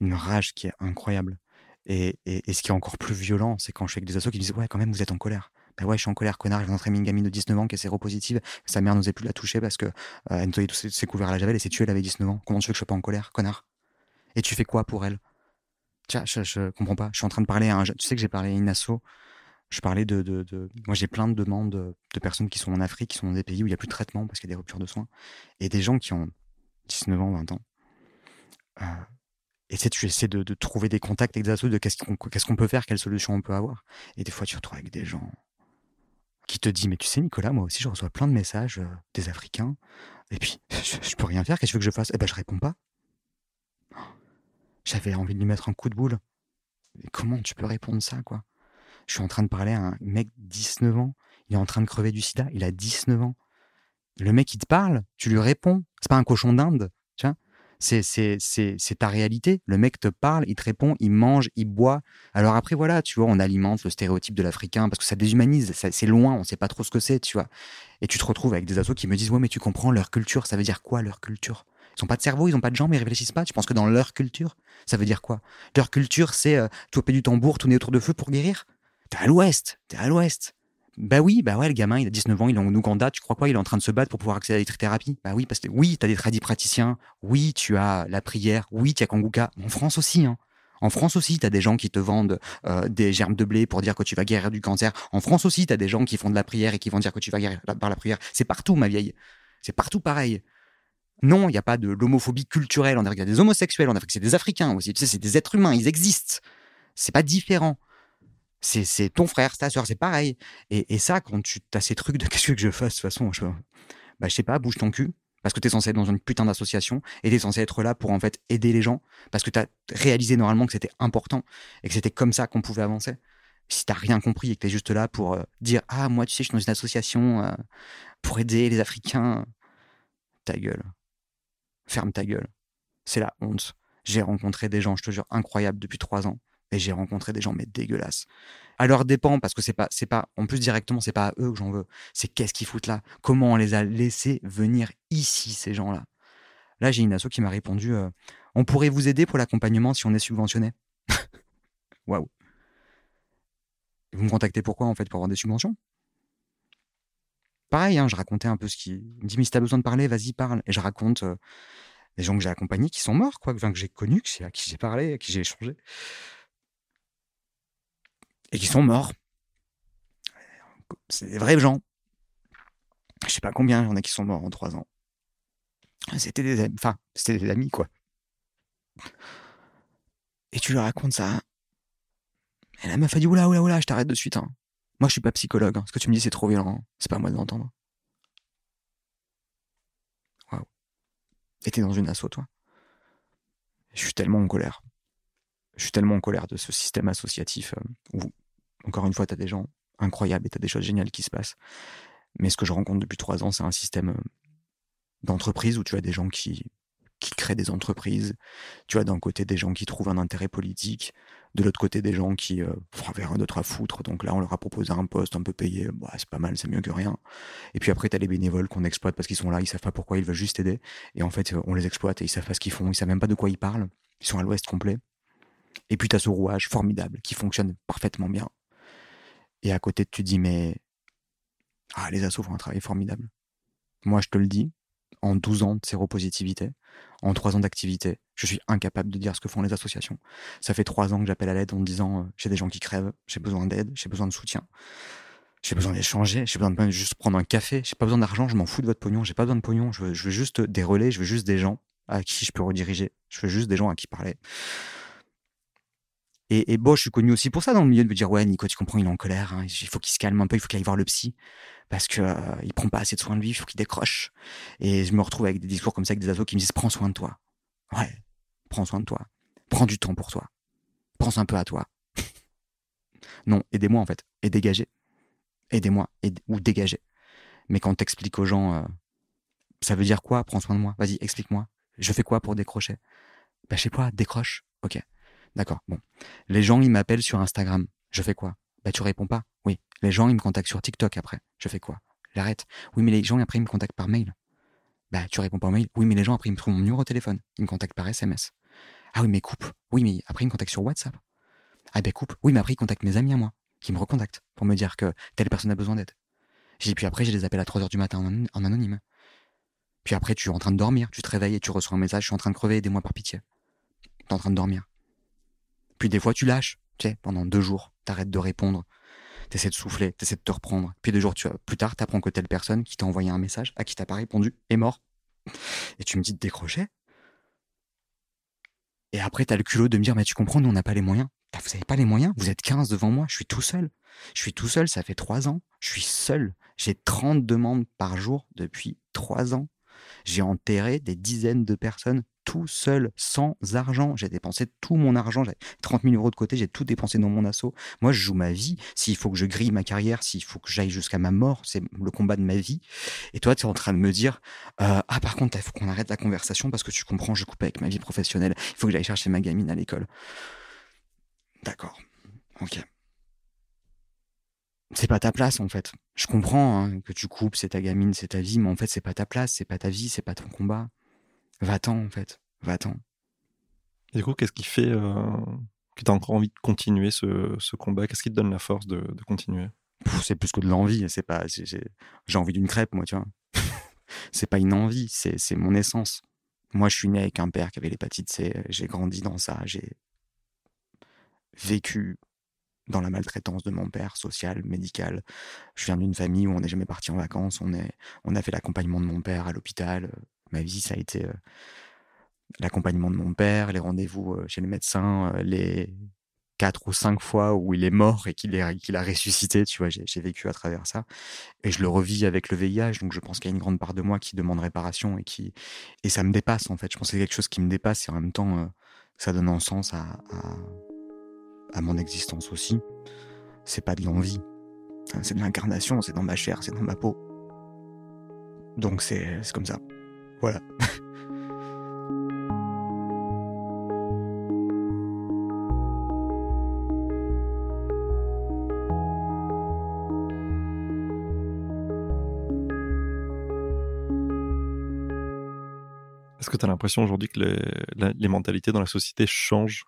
une rage qui est incroyable. Et, et, et ce qui est encore plus violent, c'est quand je fais avec des assos qui me disent ouais, quand même, vous êtes en colère. Ben ouais, je suis en colère, connard, j'ai rentré une gamine de 19 ans qui est séropositive, sa mère n'osait plus la toucher parce que euh, elle nettoyait tous ses, couverts à la javel et s'est tuée, elle avait 19 ans. Comment tu veux que je sois pas en colère, connard? Et tu fais quoi pour elle? Tiens, je, je, comprends pas. Je suis en train de parler à un Tu sais que j'ai parlé à une asso. Je parlais de, de, moi j'ai plein de demandes de personnes qui sont en Afrique, qui sont dans des pays où il n'y a plus de traitement parce qu'il y a des ruptures de soins, et des gens qui ont 19 ans, 20 ans. Euh, et tu essaies de, de, trouver des contacts avec des assos de qu'est-ce qu'on qu'est-ce qu'on peut faire, quelles solutions on peut avoir. Et des fois, tu retrouves avec des gens qui te dit mais tu sais Nicolas moi aussi je reçois plein de messages euh, des Africains et puis je, peux rien faire qu'est-ce que tu veux que je fasse? Eh ben je réponds pas. J'avais envie de lui mettre un coup de boule. Mais comment tu peux répondre ça quoi? Je suis en train de parler à un mec 19 ans, il est en train de crever du sida, il a 19 ans. Le mec il te parle, tu lui réponds, c'est pas un cochon d'Inde, c'est ta réalité. Le mec te parle, il te répond, il mange, il boit. Alors après voilà, tu vois, on alimente le stéréotype de l'Africain parce que ça déshumanise, c'est loin, on sait pas trop ce que c'est, tu vois. Et tu te retrouves avec des assos qui me disent ouais mais tu comprends leur culture, ça veut dire quoi leur culture? Ils ont pas de cerveau, ils ont pas de jambes, ils réfléchissent pas. Tu penses que dans leur culture, ça veut dire quoi? Leur culture c'est euh, tout du tambour, tourner autour de feu pour guérir? T'es à l'ouest, t'es à l'ouest. Bah oui, bah ouais, le gamin, il a 19 ans, il est en Ouganda, tu crois quoi Il est en train de se battre pour pouvoir accéder à la thérapie Bah oui, parce que oui, tu as des tradis praticiens, oui, tu as la prière, oui, tu as Kanguka. En France aussi, hein. En France aussi, tu as des gens qui te vendent euh, des germes de blé pour dire que tu vas guérir du cancer. En France aussi, tu as des gens qui font de la prière et qui vont dire que tu vas guérir par la prière. C'est partout, ma vieille. C'est partout pareil. Non, il n'y a pas de l'homophobie culturelle. On a regardé des homosexuels, on a fait que c'est des Africains aussi. Tu sais, c'est des êtres humains, ils existent. C'est pas différent c'est ton frère, ta soeur, c'est pareil. Et, ça, quand tu as ces trucs de qu'est-ce que je fasse, de toute façon, je, bah, sais pas, bouge ton cul. Parce que tu es censé être dans une putain d'association et tu es censé être là pour en fait aider les gens. Parce que tu as réalisé normalement que c'était important et que c'était comme ça qu'on pouvait avancer. Si t'as rien compris et que tu es juste là pour euh, dire Ah, moi, tu sais, je suis dans une association euh, pour aider les Africains, ta gueule. Ferme ta gueule. C'est la honte. J'ai rencontré des gens, je te jure, incroyables depuis trois ans et j'ai rencontré des gens, mais dégueulasses. À leur dépend, parce que c'est pas, c'est pas, en plus directement, c'est pas à eux que j'en veux. C'est qu'est-ce qu'ils foutent là? Comment on les a laissés venir ici, ces gens-là? Là, j'ai une asso qui m'a répondu euh, On pourrait vous aider pour l'accompagnement si on est subventionné. Waouh Vous me contactez pourquoi en fait Pour avoir des subventions? Pareil, hein, je racontais un peu ce qui. Il me dit, mais si t'as besoin de parler, vas-y, parle. Et je raconte euh, des gens que j'ai accompagnés qui sont morts, quoi, que j'ai connus, à qui j'ai parlé, à qui j'ai échangé. Et qui sont morts. C'est des vrais gens. Je sais pas combien il y en a qui sont morts en trois ans. C'était des amis, enfin, c'était des amis, quoi. Et tu leur racontes ça. Et la meuf a dit, oula, oula, oula, je t'arrête de suite. Hein. Moi, je suis pas psychologue. Hein. Ce que tu me dis, c'est trop violent. Hein. C'est pas à moi de l'entendre. Waouh. Et t'es dans une asso, toi. Je suis tellement en colère. Je suis tellement en colère de ce système associatif euh, où, encore une fois, t'as des gens incroyables et t'as des choses géniales qui se passent. Mais ce que je rencontre depuis trois ans, c'est un système euh, d'entreprise où tu as des gens qui, qui créent des entreprises. Tu as d'un côté des gens qui trouvent un intérêt politique, de l'autre côté des gens qui euh, vers un d'autre à foutre. Donc là, on leur a proposé un poste un peu payé. Bah, c'est pas mal, c'est mieux que rien. Et puis après, tu as les bénévoles qu'on exploite parce qu'ils sont là, ils savent pas pourquoi, ils veulent juste aider. Et en fait, on les exploite et ils savent pas ce qu'ils font, ils savent même pas de quoi ils parlent. Ils sont à l'ouest complet. Et puis tu as ce rouage formidable qui fonctionne parfaitement bien. Et à côté, tu te dis, mais ah, les assos font un travail formidable. Moi, je te le dis, en 12 ans de séropositivité, en 3 ans d'activité, je suis incapable de dire ce que font les associations. Ça fait 3 ans que j'appelle à l'aide en disant euh, j'ai des gens qui crèvent, j'ai besoin d'aide, j'ai besoin de soutien. J'ai besoin d'échanger, j'ai besoin de juste prendre un café, j'ai pas besoin d'argent, je m'en fous de votre pognon, j'ai pas besoin de pognon, je veux juste des relais, je veux juste des gens à qui je peux rediriger, je veux juste des gens à qui parler. Et, bon, je suis connu aussi pour ça dans le milieu de me dire ouais, Nico, tu comprends, il est en colère, hein, il faut qu'il se calme un peu, il faut qu'il aille voir le psy parce que euh, il prend pas assez de soin de lui, il faut qu'il décroche. Et je me retrouve avec des discours comme ça avec des ados qui me disent prends soin de toi. Ouais, prends soin de toi. Prends du temps pour toi. Pense un peu à toi. non, aidez-moi en fait, et dégagez. Aidez-moi ou dégagez. Mais quand t'expliques aux gens, euh, ça veut dire quoi Prends soin de moi? Vas-y, explique-moi. Je fais quoi pour décrocher? Bah je sais pas, décroche. Ok. D'accord. Bon. Les gens, ils m'appellent sur Instagram. Je fais quoi? Bah, tu réponds pas. Oui. Les gens, ils me contactent sur TikTok après. Je fais quoi? J'arrête. Oui, mais les gens, après, ils me contactent par mail. Bah, tu réponds pas au mail? Oui, mais les gens, après, ils me trouvent mon numéro de téléphone. Ils me contactent par SMS. Ah oui, mais coupe. Oui, mais après, ils me contactent sur WhatsApp. Ah ben, coupe. Oui, mais après, ils contactent mes amis à moi, qui me recontactent pour me dire que telle personne a besoin d'aide. J'ai puis après, je les appelle à 3 heures du matin en, anonyme. Puis après, tu es en train de dormir, tu te réveilles et tu reçois un message, je suis en train de crever, aidez-moi par pitié. T'es en train de dormir. Puis des fois, tu lâches. Tu sais, pendant deux jours, t'arrêtes de répondre. T'essaies de souffler, t'essaies de te reprendre. Puis deux jours tu, plus tard, t'apprends que telle personne qui t'a envoyé un message, à qui t'as pas répondu, est mort. Et tu me dis de décrocher. Et après, t'as le culot de me dire, mais tu comprends, nous, on n'a pas les moyens. Vous avez pas les moyens Vous êtes 15 devant moi, je suis tout seul. Je suis tout seul, ça fait trois ans. Je suis seul. J'ai 30 demandes par jour depuis trois ans. J'ai enterré des dizaines de personnes tout seul, sans argent. J'ai dépensé tout mon argent. J'avais 30 000 euros de côté. J'ai tout dépensé dans mon assaut. Moi, je joue ma vie. S'il faut que je grille ma carrière, s'il faut que j'aille jusqu'à ma mort, c'est le combat de ma vie. Et toi, tu es en train de me dire euh, Ah, par contre, il faut qu'on arrête la conversation parce que tu comprends, je coupe avec ma vie professionnelle. Il faut que j'aille chercher ma gamine à l'école. D'accord. Ok. C'est pas ta place en fait. Je comprends hein, que tu coupes, c'est ta gamine, c'est ta vie, mais en fait c'est pas ta place, c'est pas ta vie, c'est pas ton combat. Va-t'en, en fait. Va-t'en. Du coup, qu'est-ce qui fait euh, que tu as encore envie de continuer ce, combat? Qu'est-ce qui te donne la force de, continuer? C'est plus que de l'envie. C'est pas. J'ai envie d'une crêpe, moi, tu vois. c'est pas une envie, c'est mon essence. Moi, je suis né avec un père qui avait l'hépatite C. J'ai grandi dans ça. J'ai vécu dans la maltraitance de mon père, sociale, médicale. Je viens d'une famille où on n'est jamais parti en vacances. On, est, on a fait l'accompagnement de mon père à l'hôpital, ma vie, ça a été euh, l'accompagnement de mon père, les rendez-vous euh, chez le médecin, euh, les quatre ou cinq fois où il est mort et qu'il a ressuscité, tu vois, j'ai vécu à travers ça. Et je le revis avec le VIH, donc je pense qu'il y a une grande part de moi qui demande réparation et qui et ça me dépasse en fait. Je pense que c'est quelque chose qui me dépasse et en même temps ça donne un sens à, à, mon existence aussi. C'est pas de l'envie, c'est de l'incarnation, c'est dans ma chair, c'est dans ma peau. Donc c'est comme ça. Voilà. Est-ce que tu as l'impression aujourd'hui que les, mentalités dans la société changent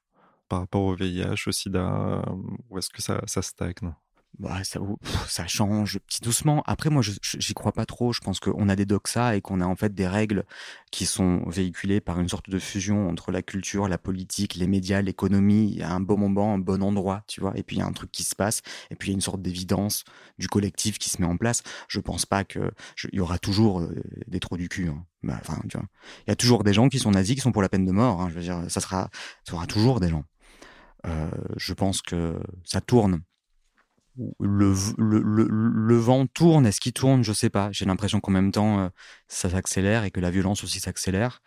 par rapport au VIH, au sida, ou est-ce que ça, ça stagne? Bah, ça, change petit doucement. Après, moi, je j'y crois pas trop. Je pense qu'on a des doxas et qu'on a en fait des règles qui sont véhiculées par une sorte de fusion entre la culture, la politique, les médias, l'économie. Il y a un bon moment, un bon endroit, tu vois. Et puis il y a un truc qui se passe. Et puis il y a une sorte d'évidence du collectif qui se met en place. Je pense pas que il y aura toujours euh, des trous du cul. Hein. Bah, enfin, tu vois, il y a toujours des gens qui sont nazis, qui sont pour la peine de mort. Hein. Je veux dire, ça sera, ça sera toujours des gens. Euh, je pense que ça tourne le, vent tourne, est-ce qu'il tourne? Je sais pas. J'ai l'impression qu'en même temps, euh, ça s'accélère et que la violence aussi s'accélère.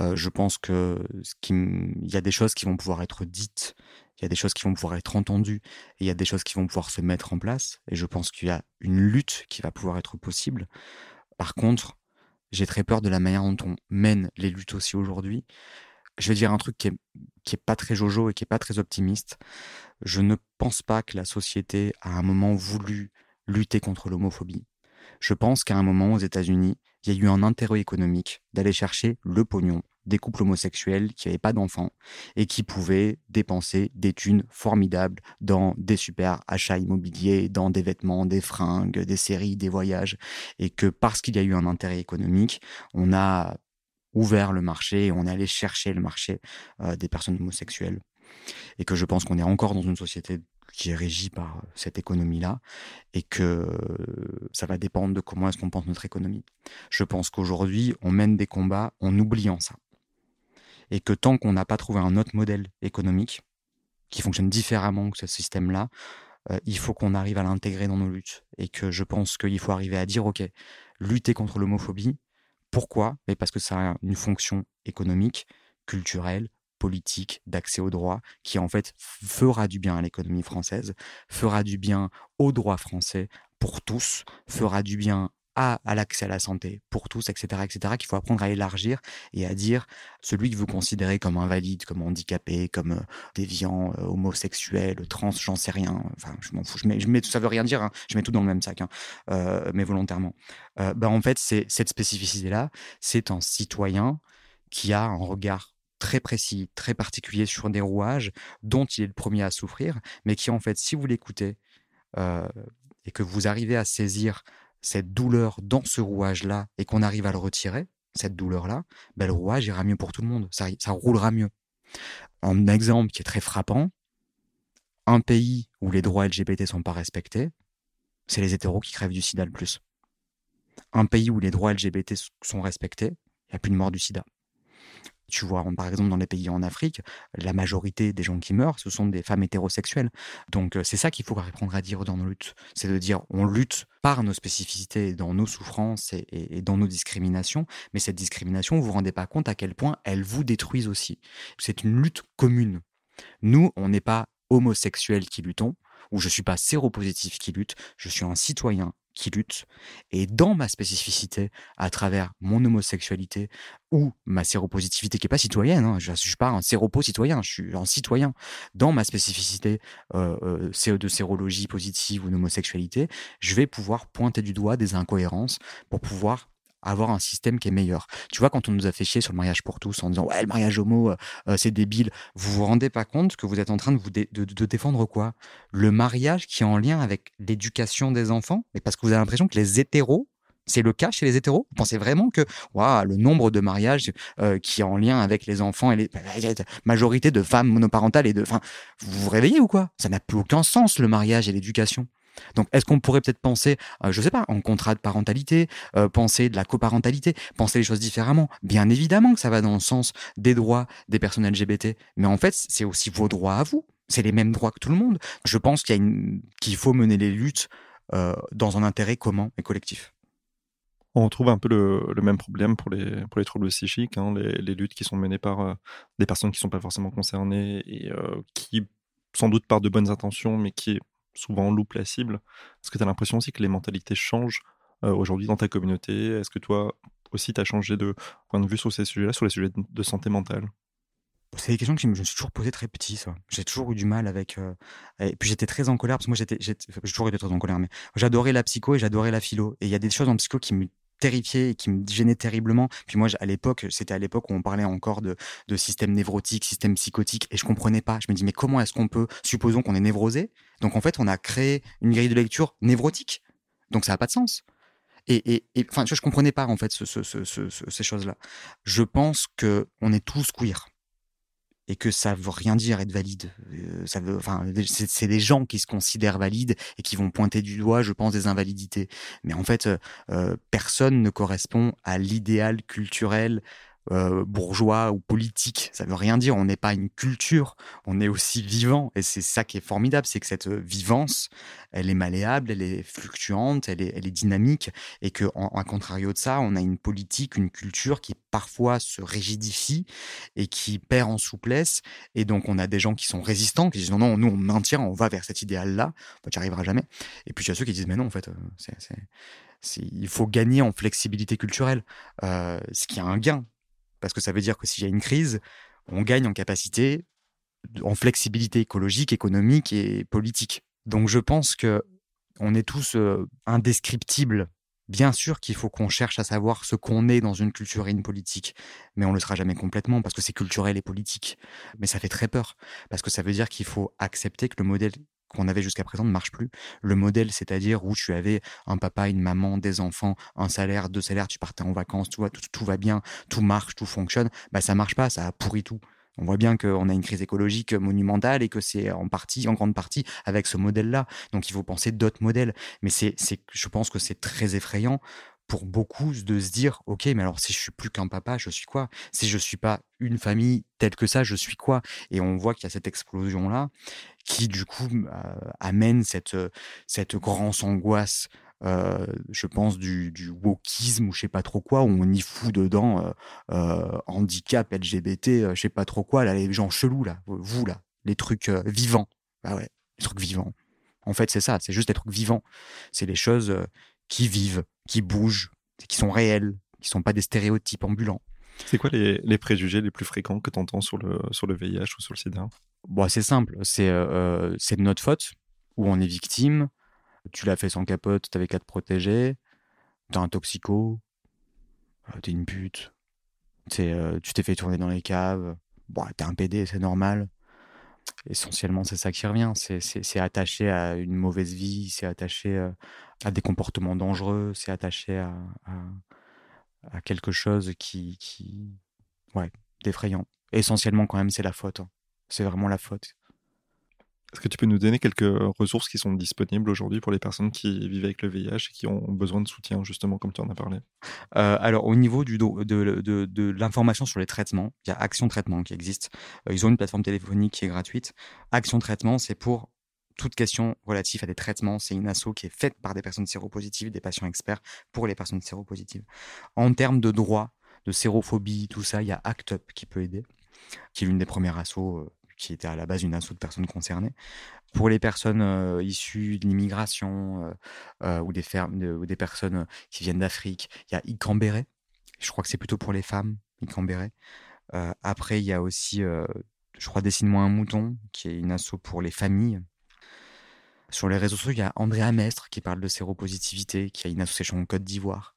Euh, je pense que y a des choses qui vont pouvoir être dites, il y a des choses qui vont pouvoir être entendues, et il y a des choses qui vont pouvoir se mettre en place. Et je pense qu'il y a une lutte qui va pouvoir être possible. Par contre, j'ai très peur de la manière dont on mène les luttes aussi aujourd'hui. Je vais dire un truc qui est, qui est pas très jojo et qui est pas très optimiste. Je ne pense pas que la société a un moment voulu lutter contre l'homophobie. Je pense qu'à un moment aux États-Unis, il y a eu un intérêt économique d'aller chercher le pognon des couples homosexuels qui n'avaient pas d'enfants et qui pouvaient dépenser des thunes formidables dans des super achats immobiliers, dans des vêtements, des fringues, des séries, des voyages. Et que parce qu'il y a eu un intérêt économique, on a ouvert le marché et on est allé chercher le marché euh, des personnes homosexuelles et que je pense qu'on est encore dans une société qui est régie par cette économie-là et que ça va dépendre de comment est-ce qu'on pense notre économie. Je pense qu'aujourd'hui, on mène des combats en oubliant ça. Et que tant qu'on n'a pas trouvé un autre modèle économique qui fonctionne différemment que ce système-là, euh, il faut qu'on arrive à l'intégrer dans nos luttes. Et que je pense qu'il faut arriver à dire, OK, lutter contre l'homophobie, pourquoi? Mais parce que ça a une fonction économique, culturelle, politique d'accès au droit qui en fait fera du bien à l'économie française, fera du bien au droit français pour tous, fera du bien à, l'accès à la santé pour tous, etc., etc., qu'il faut apprendre à élargir et à dire celui que vous considérez comme invalide, comme handicapé, comme euh, déviant, euh, homosexuel, trans, j'en sais rien. Enfin, je m'en fous. Je mets, je ça veut rien dire. Hein, je mets tout dans le même sac, hein, euh, mais volontairement. bah, en fait, c'est cette spécificité-là, c'est un citoyen qui a un regard très précis, très particulier sur des rouages dont il est le premier à souffrir, mais qui en fait, si vous l'écoutez et que vous arrivez à saisir cette douleur dans ce rouage-là et qu'on arrive à le retirer, cette douleur-là, ben le rouage ira mieux pour tout le monde, ça, roulera mieux. Un exemple qui est très frappant, un pays où les droits LGBT sont pas respectés, c'est les hétéros qui crèvent du sida le plus. Un pays où les droits LGBT sont respectés, il n'y a plus de mort du sida. Tu vois, par exemple, dans les pays en Afrique, la majorité des gens qui meurent, ce sont des femmes hétérosexuelles. Donc, c'est ça qu'il faut apprendre à dire dans nos luttes. C'est de dire, on lutte par nos spécificités, dans nos souffrances et, dans nos discriminations. Mais cette discrimination, vous vous rendez pas compte à quel point elle vous détruise aussi. C'est une lutte commune. Nous, on n'est pas homosexuels qui luttons, ou je suis pas séropositif qui lutte, je suis un citoyen qui lutte. Et dans ma spécificité, à travers mon homosexualité ou ma séropositivité, qui n'est pas citoyenne, hein, je ne suis pas un séropo citoyen, je suis un citoyen. Dans ma spécificité euh, euh, de sérologie positive ou d'homosexualité, je vais pouvoir pointer du doigt des incohérences pour pouvoir avoir un système qui est meilleur. Tu vois, quand on nous a fait chier sur le mariage pour tous en disant ouais, le mariage homo, euh, euh, c'est débile, vous vous rendez pas compte que vous êtes en train de vous de, défendre quoi? Le mariage qui est en lien avec l'éducation des enfants? Mais parce que vous avez l'impression que les hétéros, c'est le cas chez les hétéros? Vous pensez vraiment que wow, le nombre de mariages euh, qui est en lien avec les enfants et les la majorité de femmes monoparentales et de. Enfin, vous vous réveillez ou quoi? Ça n'a plus aucun sens le mariage et l'éducation. Donc, est-ce qu'on pourrait peut-être penser, euh, je ne sais pas, en contrat de parentalité, euh, penser de la coparentalité, penser les choses différemment? Bien évidemment que ça va dans le sens des droits des personnes LGBT, mais en fait, c'est aussi vos droits à vous. C'est les mêmes droits que tout le monde. Je pense qu'il faut mener les luttes euh, dans un intérêt commun et collectif. On retrouve un peu le, même problème pour les, pour les troubles psychiques, hein, les, luttes qui sont menées par des personnes qui ne sont pas forcément concernées et qui, sans doute par de bonnes intentions, mais qui souvent loupe la cible. Est-ce que tu as l'impression aussi que les mentalités changent euh, aujourd'hui dans ta communauté? Est-ce que toi aussi tu as changé de point de vue sur ces sujets-là, sur les sujets de santé mentale? C'est des questions que je me suis toujours posées très petit, ça. J'ai toujours eu du mal avec. Euh, et puis j'étais très en colère parce que moi j'étais, j'ai toujours été très en colère, mais j'adorais la psycho et j'adorais la philo. Et il y a des choses en psycho qui me terrifié et qui me gênait terriblement. Puis moi, à l'époque, c'était à l'époque où on parlait encore de, système névrotique, système psychotique, et je comprenais pas. Je me dis, mais comment est-ce qu'on peut, supposons qu'on est névrosé, donc en fait, on a créé une grille de lecture névrotique. Donc ça n'a pas de sens. Et, enfin, je, ne comprenais pas en fait ce, ce, ce, ces choses-là. Je pense que on est tous queer et que ça veut rien dire être valide. Euh, ça veut, enfin, c'est des gens qui se considèrent valides et qui vont pointer du doigt, je pense, des invalidités. Mais en fait, euh, personne ne correspond à l'idéal culturel euh, bourgeois ou politique. Ça veut rien dire. On n'est pas une culture. On est aussi vivant. Et c'est ça qui est formidable, c'est que cette vivance, elle est malléable, elle est fluctuante, elle est, elle est dynamique. Et que, en, contrario de ça, on a une politique, une culture qui parfois se rigidifie et qui perd en souplesse. Et donc, on a des gens qui sont résistants, qui disent non, non, nous, on maintient, on va vers cet idéal-là. tu n'y arriveras jamais. Et puis, il y a ceux qui disent mais non, en fait, euh, c'est il faut gagner en flexibilité culturelle, euh, ce qui a un gain parce que ça veut dire que s'il y a une crise, on gagne en capacité, en flexibilité écologique, économique et politique. Donc je pense que on est tous euh, indescriptibles. Bien sûr qu'il faut qu'on cherche à savoir ce qu'on est dans une culture et une politique, mais on le sera jamais complètement parce que c'est culturel et politique. Mais ça fait très peur parce que ça veut dire qu'il faut accepter que le modèle qu'on avait jusqu'à présent ne marche plus. Le modèle, c'est-à-dire où tu avais un papa, une maman, des enfants, un salaire, deux salaires, tu partais en vacances, tout, tout, va bien, tout marche, tout fonctionne, bah ça marche pas, ça a pourri tout. On voit bien qu'on a une crise écologique monumentale et que c'est en partie, en grande partie, avec ce modèle-là. Donc il faut penser d'autres modèles. Mais c'est, je pense que c'est très effrayant pour beaucoup de se dire ok mais alors si je suis plus qu'un papa je suis quoi? Si je suis pas une famille telle que ça je suis quoi? Et on voit qu'il y a cette explosion là qui du coup euh, amène cette cette grande angoisse je pense du, du wokisme ou je sais pas trop quoi où on y fout dedans euh, handicap LGBT je sais pas trop quoi là les gens chelous là vous là les trucs vivants. Bah ouais les trucs vivants. En fait c'est ça c'est juste des trucs vivants. C'est les choses qui vivent qui bougent, qui sont réels, qui sont pas des stéréotypes ambulants. C'est quoi les, préjugés les plus fréquents que tu entends sur le, sur le VIH ou sur le sida bon, C'est simple, c'est euh, c'est de notre faute, où on est victime, tu l'as fait sans capote, t'avais qu'à te protéger, t'es un toxico, euh, t'es une pute, euh, tu t'es fait tourner dans les caves, bon, t'es un PD, c'est normal. Essentiellement, c'est ça qui revient, c'est attaché à une mauvaise vie, c'est attaché à des comportements dangereux, c'est attaché à, à, quelque chose qui, qui ouais, d'effrayant. Essentiellement, quand même, c'est la faute. Hein. C'est vraiment la faute. Est-ce que tu peux nous donner quelques ressources qui sont disponibles aujourd'hui pour les personnes qui vivent avec le VIH et qui ont besoin de soutien, justement, comme tu en as parlé? Euh, Alors, au niveau du de, de, l'information sur les traitements, il y a Action Traitement qui existe. Euh, ils ont une plateforme téléphonique qui est gratuite. Action Traitement, c'est pour toute question relative à des traitements. C'est une asso qui est faite par des personnes séropositives, des patients experts pour les personnes séropositives. En termes de droit, de sérophobie, tout ça, il y a ACT UP qui peut aider, qui est l'une des premières assos euh, qui était à la base une asso de personnes concernées. Pour les personnes euh, issues de l'immigration euh, ou, des ou des personnes qui viennent d'Afrique, il y a Icambéré. Je crois que c'est plutôt pour les femmes, Icambéré. après, il y a aussi, je crois, Dessine-moi un mouton, qui est une asso pour les familles sur les réseaux sociaux, il y a Andrea Mestre qui parle de séropositivité, qui a une association en Côte d'Ivoire.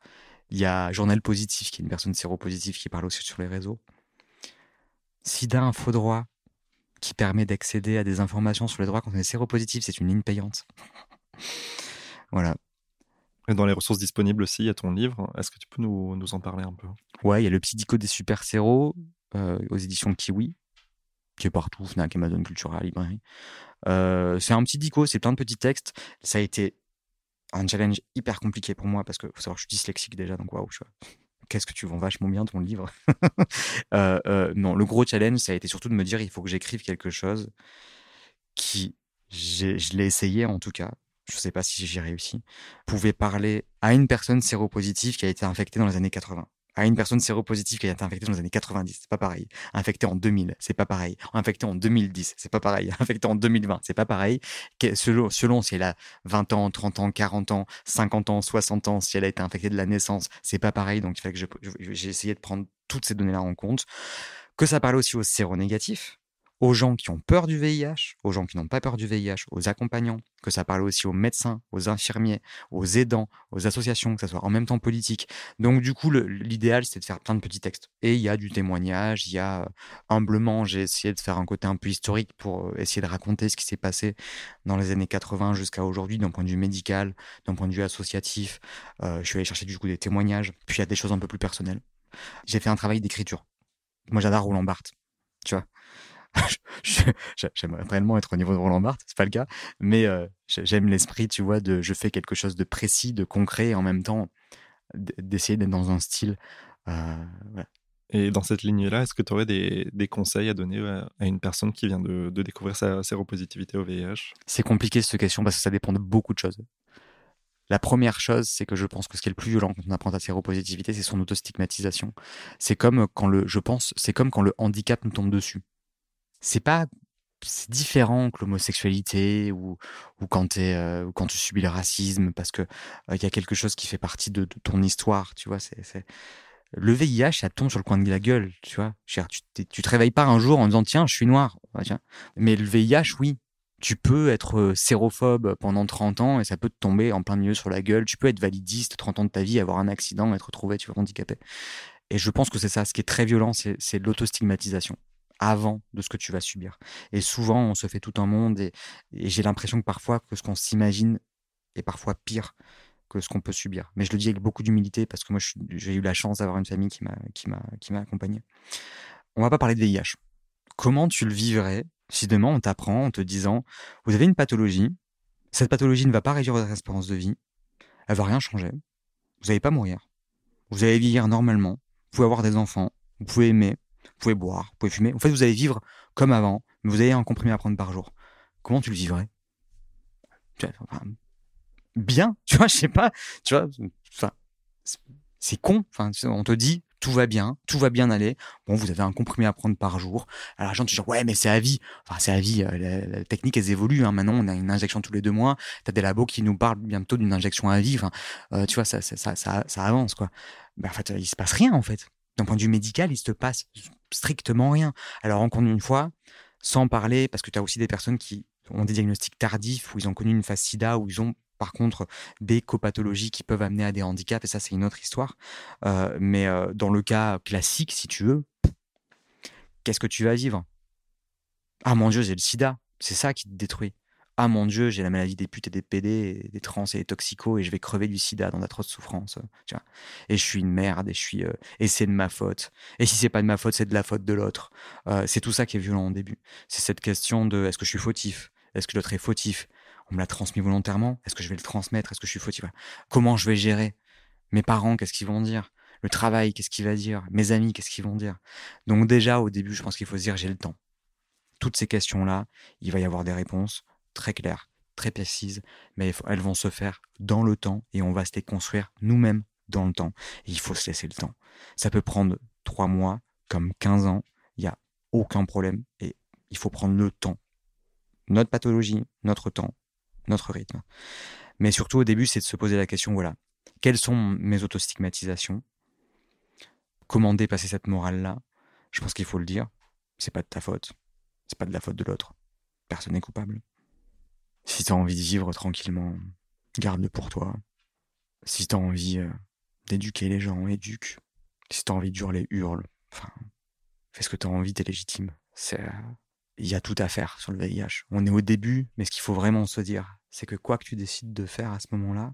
Il y a Journal Positif, qui est une personne séropositive qui parle aussi sur les réseaux. SIDA Info Droit, qui permet d'accéder à des informations sur les droits quand on est séropositif. C'est une ligne payante. voilà. Et dans les ressources disponibles aussi, il y a ton livre. Est-ce que tu peux nous, nous, en parler un peu? Ouais, il y a le petit dico des super séros euh, aux éditions Kiwi, qui est partout, Fnac, Amazon, Cultura, librairie. Euh, c'est un petit dico, c'est plein de petits textes. Ça a été un challenge hyper compliqué pour moi parce que faut savoir que je suis dyslexique déjà, donc waouh, qu'est-ce que tu vends vachement bien ton livre? Euh, euh, non, le gros challenge, ça a été surtout de me dire il faut que j'écrive quelque chose qui, je l'ai essayé en tout cas, je ne sais pas si j'ai réussi, pouvait parler à une personne séropositive qui a été infectée dans les années 80 à une personne séropositive qui a été infectée dans les années 90, c'est pas pareil. Infectée en 2000, c'est pas pareil. Infectée en 2010, c'est pas pareil. Infectée en 2020, c'est pas pareil. Selon, si elle a 20 ans, 30 ans, 40 ans, 50 ans, 60 ans, si elle a été infectée de la naissance, c'est pas pareil. Donc il fallait que j'ai essayé de prendre toutes ces données-là en compte. Que ça parle aussi aux séronégatifs, aux gens qui ont peur du VIH, aux gens qui n'ont pas peur du VIH, aux accompagnants, que ça parle aussi aux médecins, aux infirmiers, aux aidants, aux associations, que ça soit en même temps politique. Donc du coup, l'idéal, c'est de faire plein de petits textes. Et il y a du témoignage, il y a humblement, j'ai essayé de faire un côté un peu historique pour euh, essayer de raconter ce qui s'est passé dans les années 80 jusqu'à aujourd'hui, d'un point de vue médical, d'un point de vue associatif. Euh, je suis allé chercher du coup des témoignages, puis il y a des choses un peu plus personnelles. J'ai fait un travail d'écriture. Moi, j'adore Roland Barthes, tu vois. J'aimerais réellement être au niveau de Roland Barthes, c'est pas le cas, mais euh, j'aime l'esprit, tu vois, de je fais quelque chose de précis, de concret, et en même temps d'essayer d'être dans un style. Euh, et dans cette ligne-là, est-ce que tu aurais des, des, conseils à donner à une personne qui vient de, de découvrir sa séropositivité au VIH C'est compliqué cette question parce que ça dépend de beaucoup de choses. La première chose, c'est que je pense que ce qui est le plus violent quand on apprend sa séropositivité, c'est son autostigmatisation. C'est comme quand le, je pense, c'est comme quand le handicap nous tombe dessus c'est pas c'est différent que l'homosexualité ou, ou quand, euh, quand tu subis le racisme parce que il y a quelque chose qui fait partie de, ton histoire, tu vois. C'est, Le VIH, ça tombe sur le coin de la gueule, tu vois. Tu, tu te réveilles pas un jour en disant tiens, je suis noir. Mais le VIH, oui. Tu peux être sérophobe pendant 30 ans et ça peut te tomber en plein milieu sur la gueule. Tu peux être validiste 30 ans de ta vie, avoir un accident, être retrouvé, tu vois, handicapé. Et je pense que c'est ça. Ce qui est très violent, c'est l'autostigmatisation avant de ce que tu vas subir. Et souvent, on se fait tout un monde et, j'ai l'impression que parfois, que ce qu'on s'imagine est parfois pire que ce qu'on peut subir. Mais je le dis avec beaucoup d'humilité parce que moi, j'ai eu la chance d'avoir une famille qui m'a, accompagné. On va pas parler de VIH. Comment tu le vivrais si demain on t'apprend en te disant, vous avez une pathologie, cette pathologie ne va pas réduire votre espérance de vie, elle va rien changer, vous n'allez pas mourir, vous allez vieillir normalement, vous pouvez avoir des enfants, vous pouvez aimer, pouvez boire, vous pouvez fumer. En fait, vous allez vivre comme avant, mais vous avez un comprimé à prendre par jour. Comment tu le vivrais? Bien, tu vois, je sais pas, tu vois, c'est con. Enfin, on te dit tout va bien, tout va bien aller. Bon, vous avez un comprimé à prendre par jour. Alors, les gens te disent, ouais, mais c'est à vie. Enfin, c'est à vie. Euh, la, technique, elle évolue. Hein. Maintenant, on a une injection tous les deux mois. Tu as des labos qui nous parlent bientôt d'une injection à vie. Enfin, euh, tu vois, ça, ça, ça, ça, avance, quoi. Ben, en fait, il se passe rien, en fait d'un point de vue médical, il se passe strictement rien. Alors, encore une fois, sans parler, parce que tu as aussi des personnes qui ont des diagnostics tardifs, où ils ont connu une phase sida, où ils ont par contre des copathologies qui peuvent amener à des handicaps, et ça, c'est une autre histoire. Euh, mais euh, dans le cas classique, si tu veux, qu'est-ce que tu vas vivre? Ah mon Dieu, j'ai le sida. C'est ça qui te détruit ah mon dieu, j'ai la maladie des putes et des PD, des trans et des toxicos et je vais crever du sida dans d'atroces souffrances. Tu vois. Et je suis une merde et suis euh, et c'est de ma faute. Et si c'est pas de ma faute, c'est de la faute de l'autre. Euh, c'est tout ça qui est violent au début. C'est cette question de est-ce que je suis fautif? Est-ce que l'autre est fautif? On me l'a transmis volontairement Est-ce que je vais le transmettre? Est-ce que je suis fautif? Comment je vais gérer? Mes parents, qu'est-ce qu'ils vont dire? Le travail, qu'est-ce qu'il va dire? Mes amis, qu'est-ce qu'ils vont dire? Donc déjà au début, je pense qu'il faut se dire j'ai le temps. Toutes ces questions-là, il va y avoir des réponses très claires, très précises, mais elles vont se faire dans le temps et on va se les construire nous-mêmes dans le temps. Et il faut se laisser le temps. Ça peut prendre trois mois comme 15 ans, il n'y a aucun problème et il faut prendre le temps. Notre pathologie, notre temps, notre rythme. Mais surtout au début, c'est de se poser la question, voilà, quelles sont mes autostigmatisations? Comment dépasser cette morale-là? Je pense qu'il faut le dire, c'est pas de ta faute, c'est pas de la faute de l'autre. Personne n'est coupable. Si t'as envie de vivre tranquillement, garde-le pour toi. Si t'as envie euh, d'éduquer les gens, éduque. Si t'as envie d'hurler, hurle. Enfin, fais ce que t'as envie, t'es légitime. C'est, il y a tout à faire sur le VIH. On est au début, mais ce qu'il faut vraiment se dire, c'est que quoi que tu décides de faire à ce moment-là,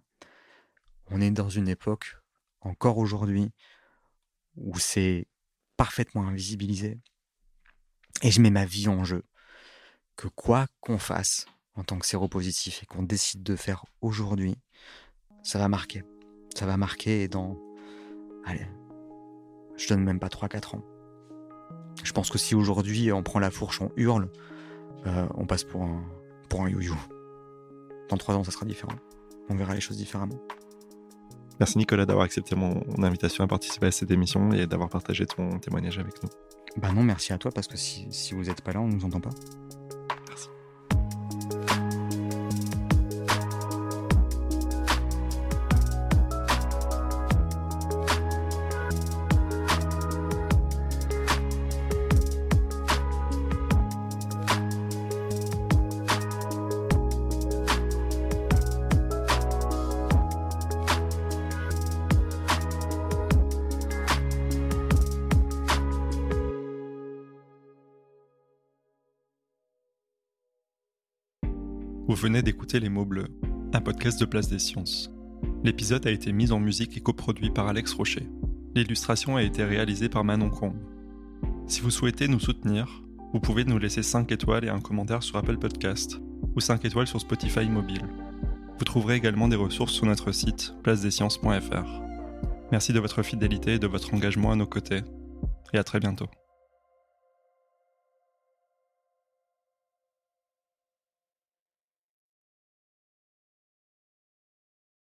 on est dans une époque, encore aujourd'hui, où c'est parfaitement invisibilisé. Et je mets ma vie en jeu. Que quoi qu'on fasse, en tant que séropositif et qu'on décide de faire aujourd'hui, ça va marquer. Ça va marquer dans. Allez, je donne même pas 3-4 ans. Je pense que si aujourd'hui on prend la fourche, on hurle, euh, on passe pour un, pour un you-you. Dans 3 ans, ça sera différent. On verra les choses différemment. Merci Nicolas d'avoir accepté mon, invitation à participer à cette émission et d'avoir partagé ton témoignage avec nous. Bah non, merci à toi parce que si, si vous n'êtes pas là, on ne nous entend pas. Venez d'écouter Les mots bleus, un podcast de Place des Sciences. L'épisode a été mis en musique et coproduit par Alex Rocher. L'illustration a été réalisée par Manon Combe. Si vous souhaitez nous soutenir, vous pouvez nous laisser 5 étoiles et un commentaire sur Apple Podcast ou 5 étoiles sur Spotify mobile. Vous trouverez également des ressources sur notre site placedesciences.fr. Merci de votre fidélité et de votre engagement à nos côtés, et à très bientôt.